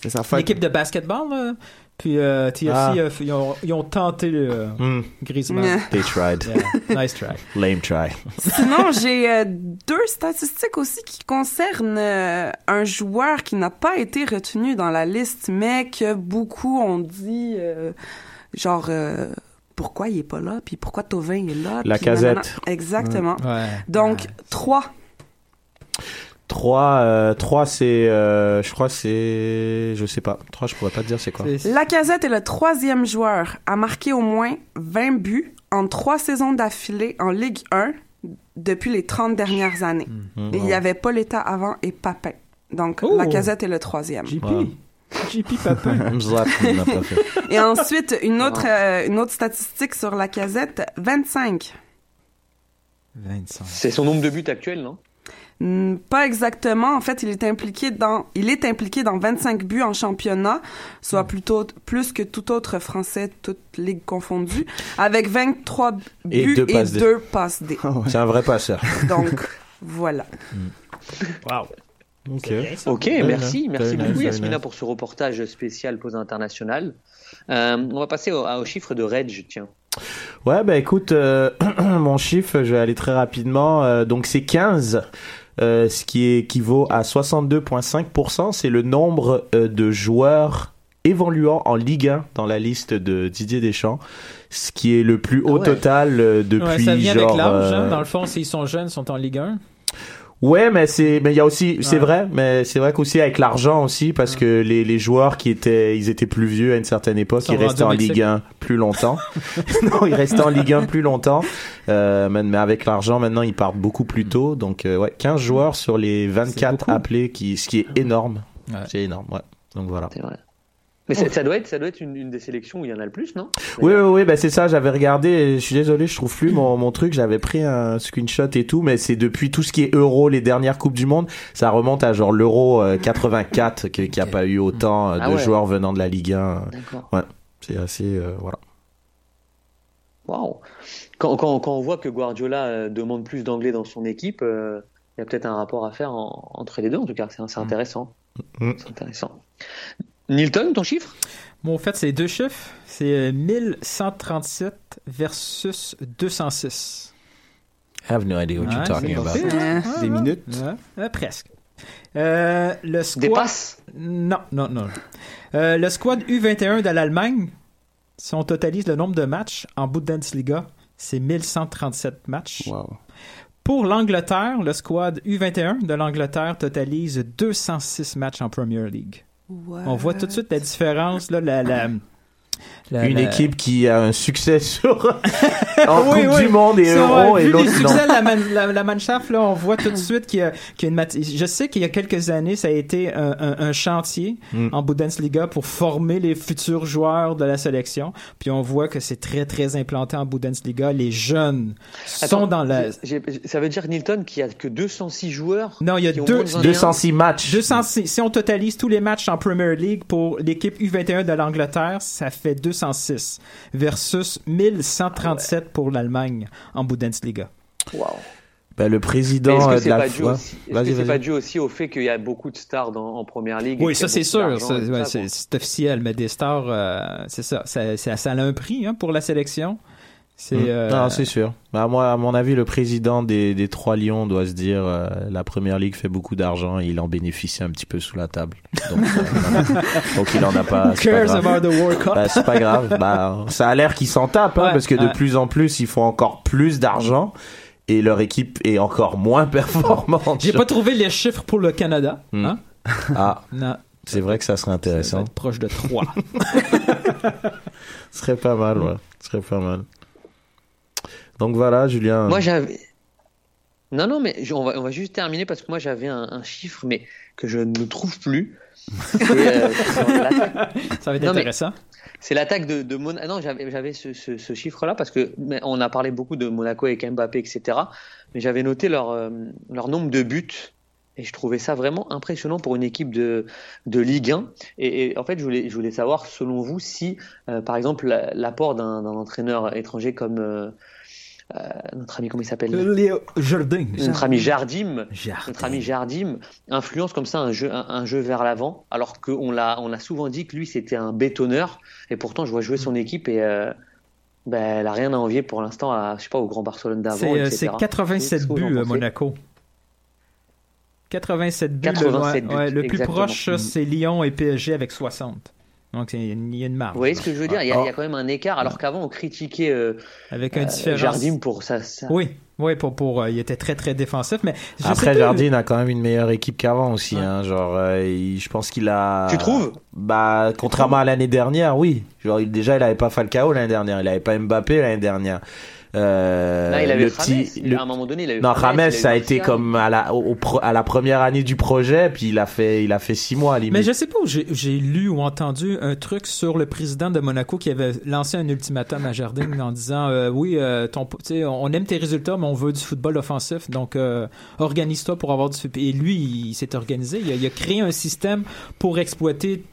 C'est sa fête. l'équipe de basketball. là. Puis euh, TFC, Ah. euh, ils, ont, ils ont tenté euh, Hmm. Griezmann. Yeah. They tried. Yeah, nice try. Lame try. Sinon, j'ai euh, deux statistiques aussi qui concernent euh, un joueur qui n'a pas été retenu dans la liste, mais que beaucoup ont dit, euh, genre, euh, pourquoi il est pas là, puis pourquoi Tovin est là. La nanana. casette. Exactement. Ouais. Donc, trois. 3, euh, 3 c'est, euh, je crois c'est, je sais pas. 3, je pourrais pas te dire c'est quoi. La casette est le troisième joueur à marquer au moins 20 buts en trois saisons d'affilée en Ligue 1 depuis les 30 dernières années. Hmm. Et il y avait Pauletta avant et Papin. Donc, Oh. la casette est le troisième. JP. Ouais. JP Papin. Pas. Et ensuite, une autre, euh, une autre statistique sur la casette, 25. 25. C'est son nombre de buts actuel, non? Hmm, Pas exactement. En fait, il est impliqué dans, il est impliqué dans 25 buts en championnat, soit plutôt plus que tout autre Français, toute ligue confondue, avec 23 Et buts deux et passes D. deux passes D. C'est un vrai passeur. Donc, voilà. Wow. Ok. Ok, merci, merci beaucoup Yasmina pour ce reportage spécial pause internationale. Euh, on va passer au, au chiffre de Reg, tiens. Ouais, bah écoute, euh, mon chiffre, je vais aller très rapidement. euh, donc c'est 15, euh, ce qui équivaut à 62,5%. C'est le nombre euh, de joueurs évoluant en Ligue 1 dans la liste de Didier Deschamps, ce qui est le plus haut ouais. total euh, depuis Ouais, ça vient genre. avec l'âge. hein. euh, Dans le fond, s'ils sont jeunes, ils sont en Ligue 1. Ouais, mais c'est, mais il y a aussi, c'est Ouais. vrai, mais c'est vrai qu'aussi avec l'argent aussi, parce que les, les joueurs qui étaient, ils étaient plus vieux à une certaine époque, ils restaient en Ligue 1 plus longtemps. non, ils restaient en Ligue 1 plus longtemps. Euh, mais, mais avec l'argent, maintenant, ils partent beaucoup plus tôt. Donc, euh, ouais, 15 joueurs sur les 24 beaucoup. appelés, qui, ce qui est énorme. Ouais. C'est énorme, ouais. Donc voilà. C'est vrai. Mais ça, doit être, ça doit être une, une des sélections où il y en a le plus, non? Oui, oui, oui, bah c'est ça, j'avais regardé, et je suis désolé, je trouve plus mon, mon truc, j'avais pris un screenshot et tout, mais c'est depuis tout ce qui est Euro, les dernières Coupes du Monde, ça remonte à genre l'Euro euh, 84, qui qui a pas eu autant euh, de Ah ouais. joueurs venant de la Ligue 1. D'accord. Ouais, c'est assez, euh, voilà. Waouh. Quand, quand, quand on voit que Guardiola euh, demande plus d'anglais dans son équipe, euh, il y a peut-être un rapport à faire en- entre les deux. En tout cas, c'est c'est intéressant. C'est intéressant. Nilton, ton chiffre? Bon, en fait, c'est deux chiffres. C'est euh, 1137 versus 206. I have no idea what you're talking about. Des minutes. Ouais, euh, presque. Euh, le squad... Des passes Non, non, non. Euh, le squad U21 de l'Allemagne, si on totalise le nombre de matchs en Bundesliga, c'est 1137 matchs. Pour l'Angleterre, le squad U21 de l'Angleterre totalise 206 matchs en Premier League. On voit tout de suite la différence, là, la, la- la- Une la- équipe qui a un succès sur en Oui, Coupe oui. du Monde et Euro vrai, et l'autre succès de la, man- la, la Mannschaft, là, on voit tout de suite qu'il y a, qu'il y a une mat- Je sais qu'il y a quelques années, ça a été un, un- un chantier Mm. en Bundesliga pour former les futurs joueurs de la sélection. Puis on voit que c'est très, très implanté en Bundesliga. Les jeunes sont dans la... j'ai- j'ai- Ça veut dire, Nilton, qu'il y a que 206 joueurs Non, il y a deux, moins de 21. matchs. 206. Si on totalise tous les matchs en Premier League pour l'équipe U21 de l'Angleterre, ça fait 206 versus 1137 pour l'Allemagne en Bundesliga. Wow. Ben, le président Est-ce de c'est la pas, dû aussi- est-ce Vas-y, que c'est vas-y. pas dû aussi au fait qu'il y a beaucoup de stars dans, en première ligue Oui, ça c'est sûr, ça, ouais, ça, c'est officiel, mais des stars, euh, c'est ça, ça, ça, ça a un prix hein, pour la sélection. C'est Mm. euh, c'est sûr. Bah, moi, à mon avis, le président des, des trois lions doit se dire euh, la première ligue fait beaucoup d'argent et il en bénéficie un petit peu sous la table. Donc, euh. Donc, il en a pas. Who c'est pas grave. Bah, pas grave. Bah, ça a l'air qu'ils s'en tapent hein, Ouais, parce que de plus en plus, ils font encore plus d'argent et leur équipe est encore moins performante. J'ai pas trouvé les chiffres pour le Canada. Mm. Hein? Ah, Non, c'est vrai que ça serait intéressant. proche de 3. Ce serait pas mal, ouais. Ce serait pas mal. Donc voilà, Julien. Moi, j'avais. Non, non, mais on va, on va juste terminer parce que moi, j'avais un, un chiffre, mais que je ne trouve plus. C'est, euh, ça va être Non, intéressant. C'est l'attaque de, de Monaco. Non, j'avais, j'avais ce, ce- ce chiffre-là parce que mais on a parlé beaucoup de Monaco avec Mbappé, etc. Mais j'avais noté leur, euh, leur nombre de buts et je trouvais ça vraiment impressionnant pour une équipe de, de Ligue 1. Et, et en fait, je voulais, je voulais savoir, selon vous, si, euh, par exemple, la- l'apport d'un, d'un entraîneur étranger comme euh, notre ami, comment il s'appelle? Léo Jardin. notre ami Jardim, Jardim. notre ami Jardim influence comme ça un jeu, un, un jeu vers l'avant, alors qu'on l'a, on a souvent dit que lui c'était un bétonneur, et pourtant je vois jouer son équipe et euh, ben, elle a rien à envier pour l'instant à, je sais pas, au Grand Barcelone d'avant, C'est euh, etc. c'est 87 Qu'est-ce que vous en buts, euh, pensez? Monaco. 87 buts. 87 le, buts, ouais, le plus proche, c'est Lyon et PSG avec 60. Donc il y a une- il y a une marge. Vous voyez ce que je veux dire? Il y, a, Ah. il y a quand même un écart, alors qu'avant on critiquait euh, Avec un euh. Jardim pour ça. ça- Oui, oui, pour, pour, euh, il était très très défensif, mais je Après, Jardine a quand même une meilleure équipe qu'avant aussi. Hein, genre, euh, il- je pense qu'il a. Tu trouves? Bah, contrairement à l'année dernière, oui. Genre, il- déjà, il avait pas Falcao l'année dernière, il avait pas Mbappé l'année dernière. Euh, Là, il avait le petit, le- à un moment donné, il a eu non, il eu ça a été comme à la, au- au pro- à la première année du projet, puis il a fait, il a fait six mois à limite. Mais je sais pas où j'ai lu ou entendu un truc sur le président de Monaco qui avait lancé un ultimatum à Jardine en disant euh, oui euh, ton tu sais, on aime tes résultats mais on veut du football offensif donc euh, organise-toi pour avoir du et lui il s'est organisé il a, il a créé un système pour exploiter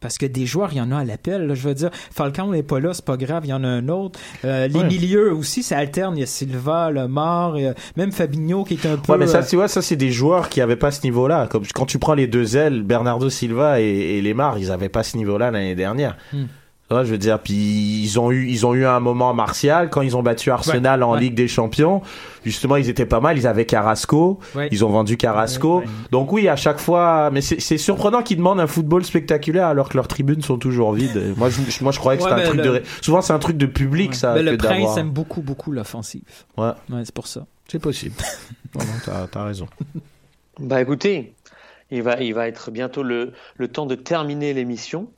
parce que des joueurs, il y en a à l'appel. Je veux dire, Falcon n'est pas là, c'est pas grave, il y en a un autre. Euh, les Ouais. milieux aussi, ça alterne. Il y a Silva, Lemar, et, même Fabinho qui est un peu... Ouais, mais ça, euh, tu vois, ça, c'est des joueurs qui avaient pas ce niveau-là. Comme quand tu prends les deux ailes, Bernardo Silva et, et Lemar, ils avaient pas ce niveau-là l'année dernière. Hmm. Ouais, je veux dire, puis ils ont eu, ils ont eu un moment martial quand ils ont battu Arsenal Ouais, en ouais. Ligue des Champions. Justement, ils étaient pas mal. Ils avaient Carrasco. Ouais. Ils ont vendu Carrasco. Donc oui, à chaque fois, mais c'est surprenant qu'ils demandent un football spectaculaire alors que leurs tribunes sont toujours vides. Moi, je, moi, je croyais que Ouais, c'était un truc le- de, souvent c'est un truc de public, ça. mais le prince aime beaucoup, beaucoup l'offensive. Ouais. Ouais, c'est pour ça. C'est possible. non, non, t'as, t'as raison. Bah écoutez, il va, il va être bientôt le, le temps de terminer l'émission.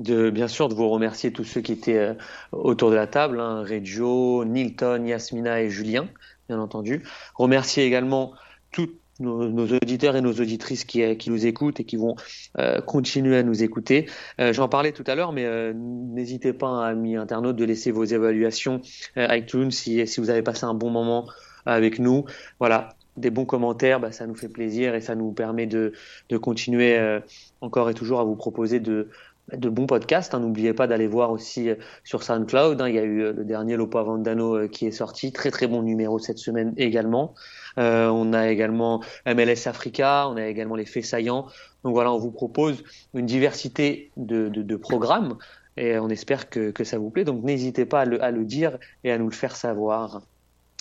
De bien sûr de vous remercier tous ceux qui étaient euh, autour de la table, hein, Reggio, Nilton, Yasmina et Julien, bien entendu. Remercier également tous nos, auditeurs et nos auditrices qui, euh, qui nous écoutent et qui vont euh, continuer à nous écouter. Euh, J'en parlais tout à l'heure, mais euh, n'hésitez pas, amis internautes, de laisser vos évaluations euh, iTunes si, si vous avez passé un bon moment avec nous. Voilà, des bons commentaires, bah, ça nous fait plaisir et ça nous permet de, de continuer euh, encore et toujours à vous proposer de, de bons podcasts. hein. N'oubliez pas d'aller voir aussi euh, sur SoundCloud. hein. Il y a eu euh, le dernier Lopo Avandano euh, qui est sorti, très très bon numéro cette semaine également. Euh, on a également MLS Africa, on a également les faits saillants. Donc voilà, on vous propose une diversité de, de, de programmes et on espère que, que ça vous plaît. Donc n'hésitez pas à le, à le dire et à nous le faire savoir.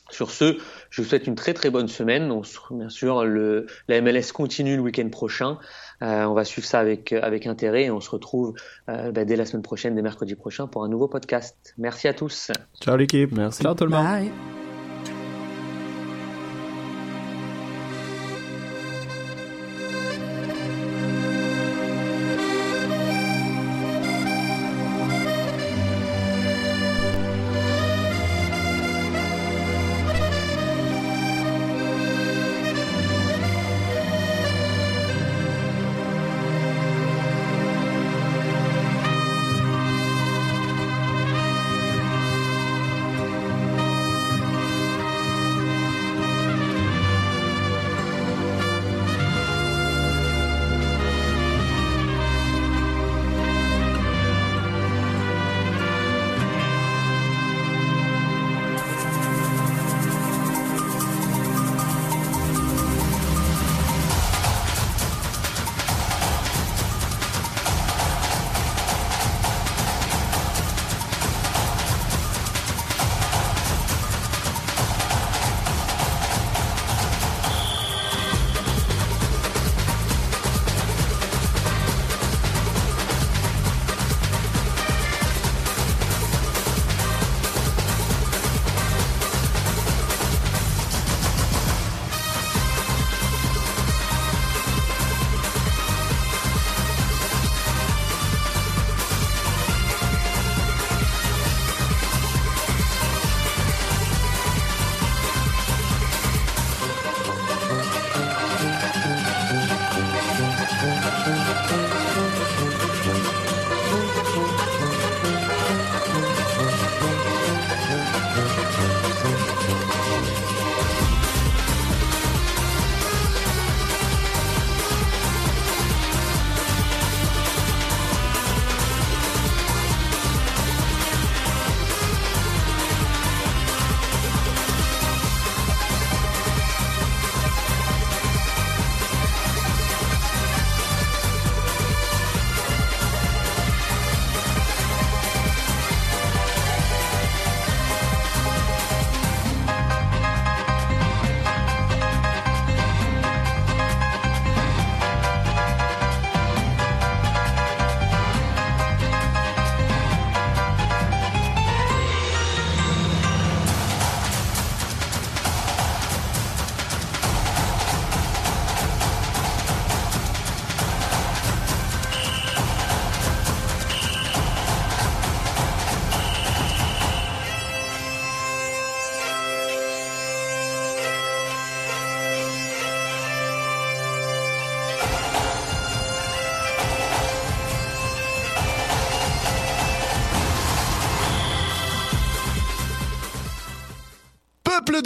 Sur ce, je vous souhaite une très très bonne semaine. On se- bien sûr, le, la MLS continue le week-end prochain. Euh, on va suivre ça avec, avec intérêt et on se retrouve euh, bah, dès la semaine prochaine, dès mercredi prochain, pour un nouveau podcast. Merci à tous. Ciao l'équipe, merci. Ciao tout le monde. Bye.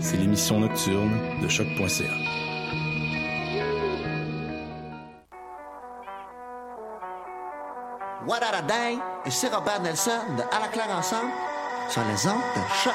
c'est l'émission nocturne de choc.ca. What a day! Et c'est Robert Nelson de À la claire ensemble sur les ondes de choc.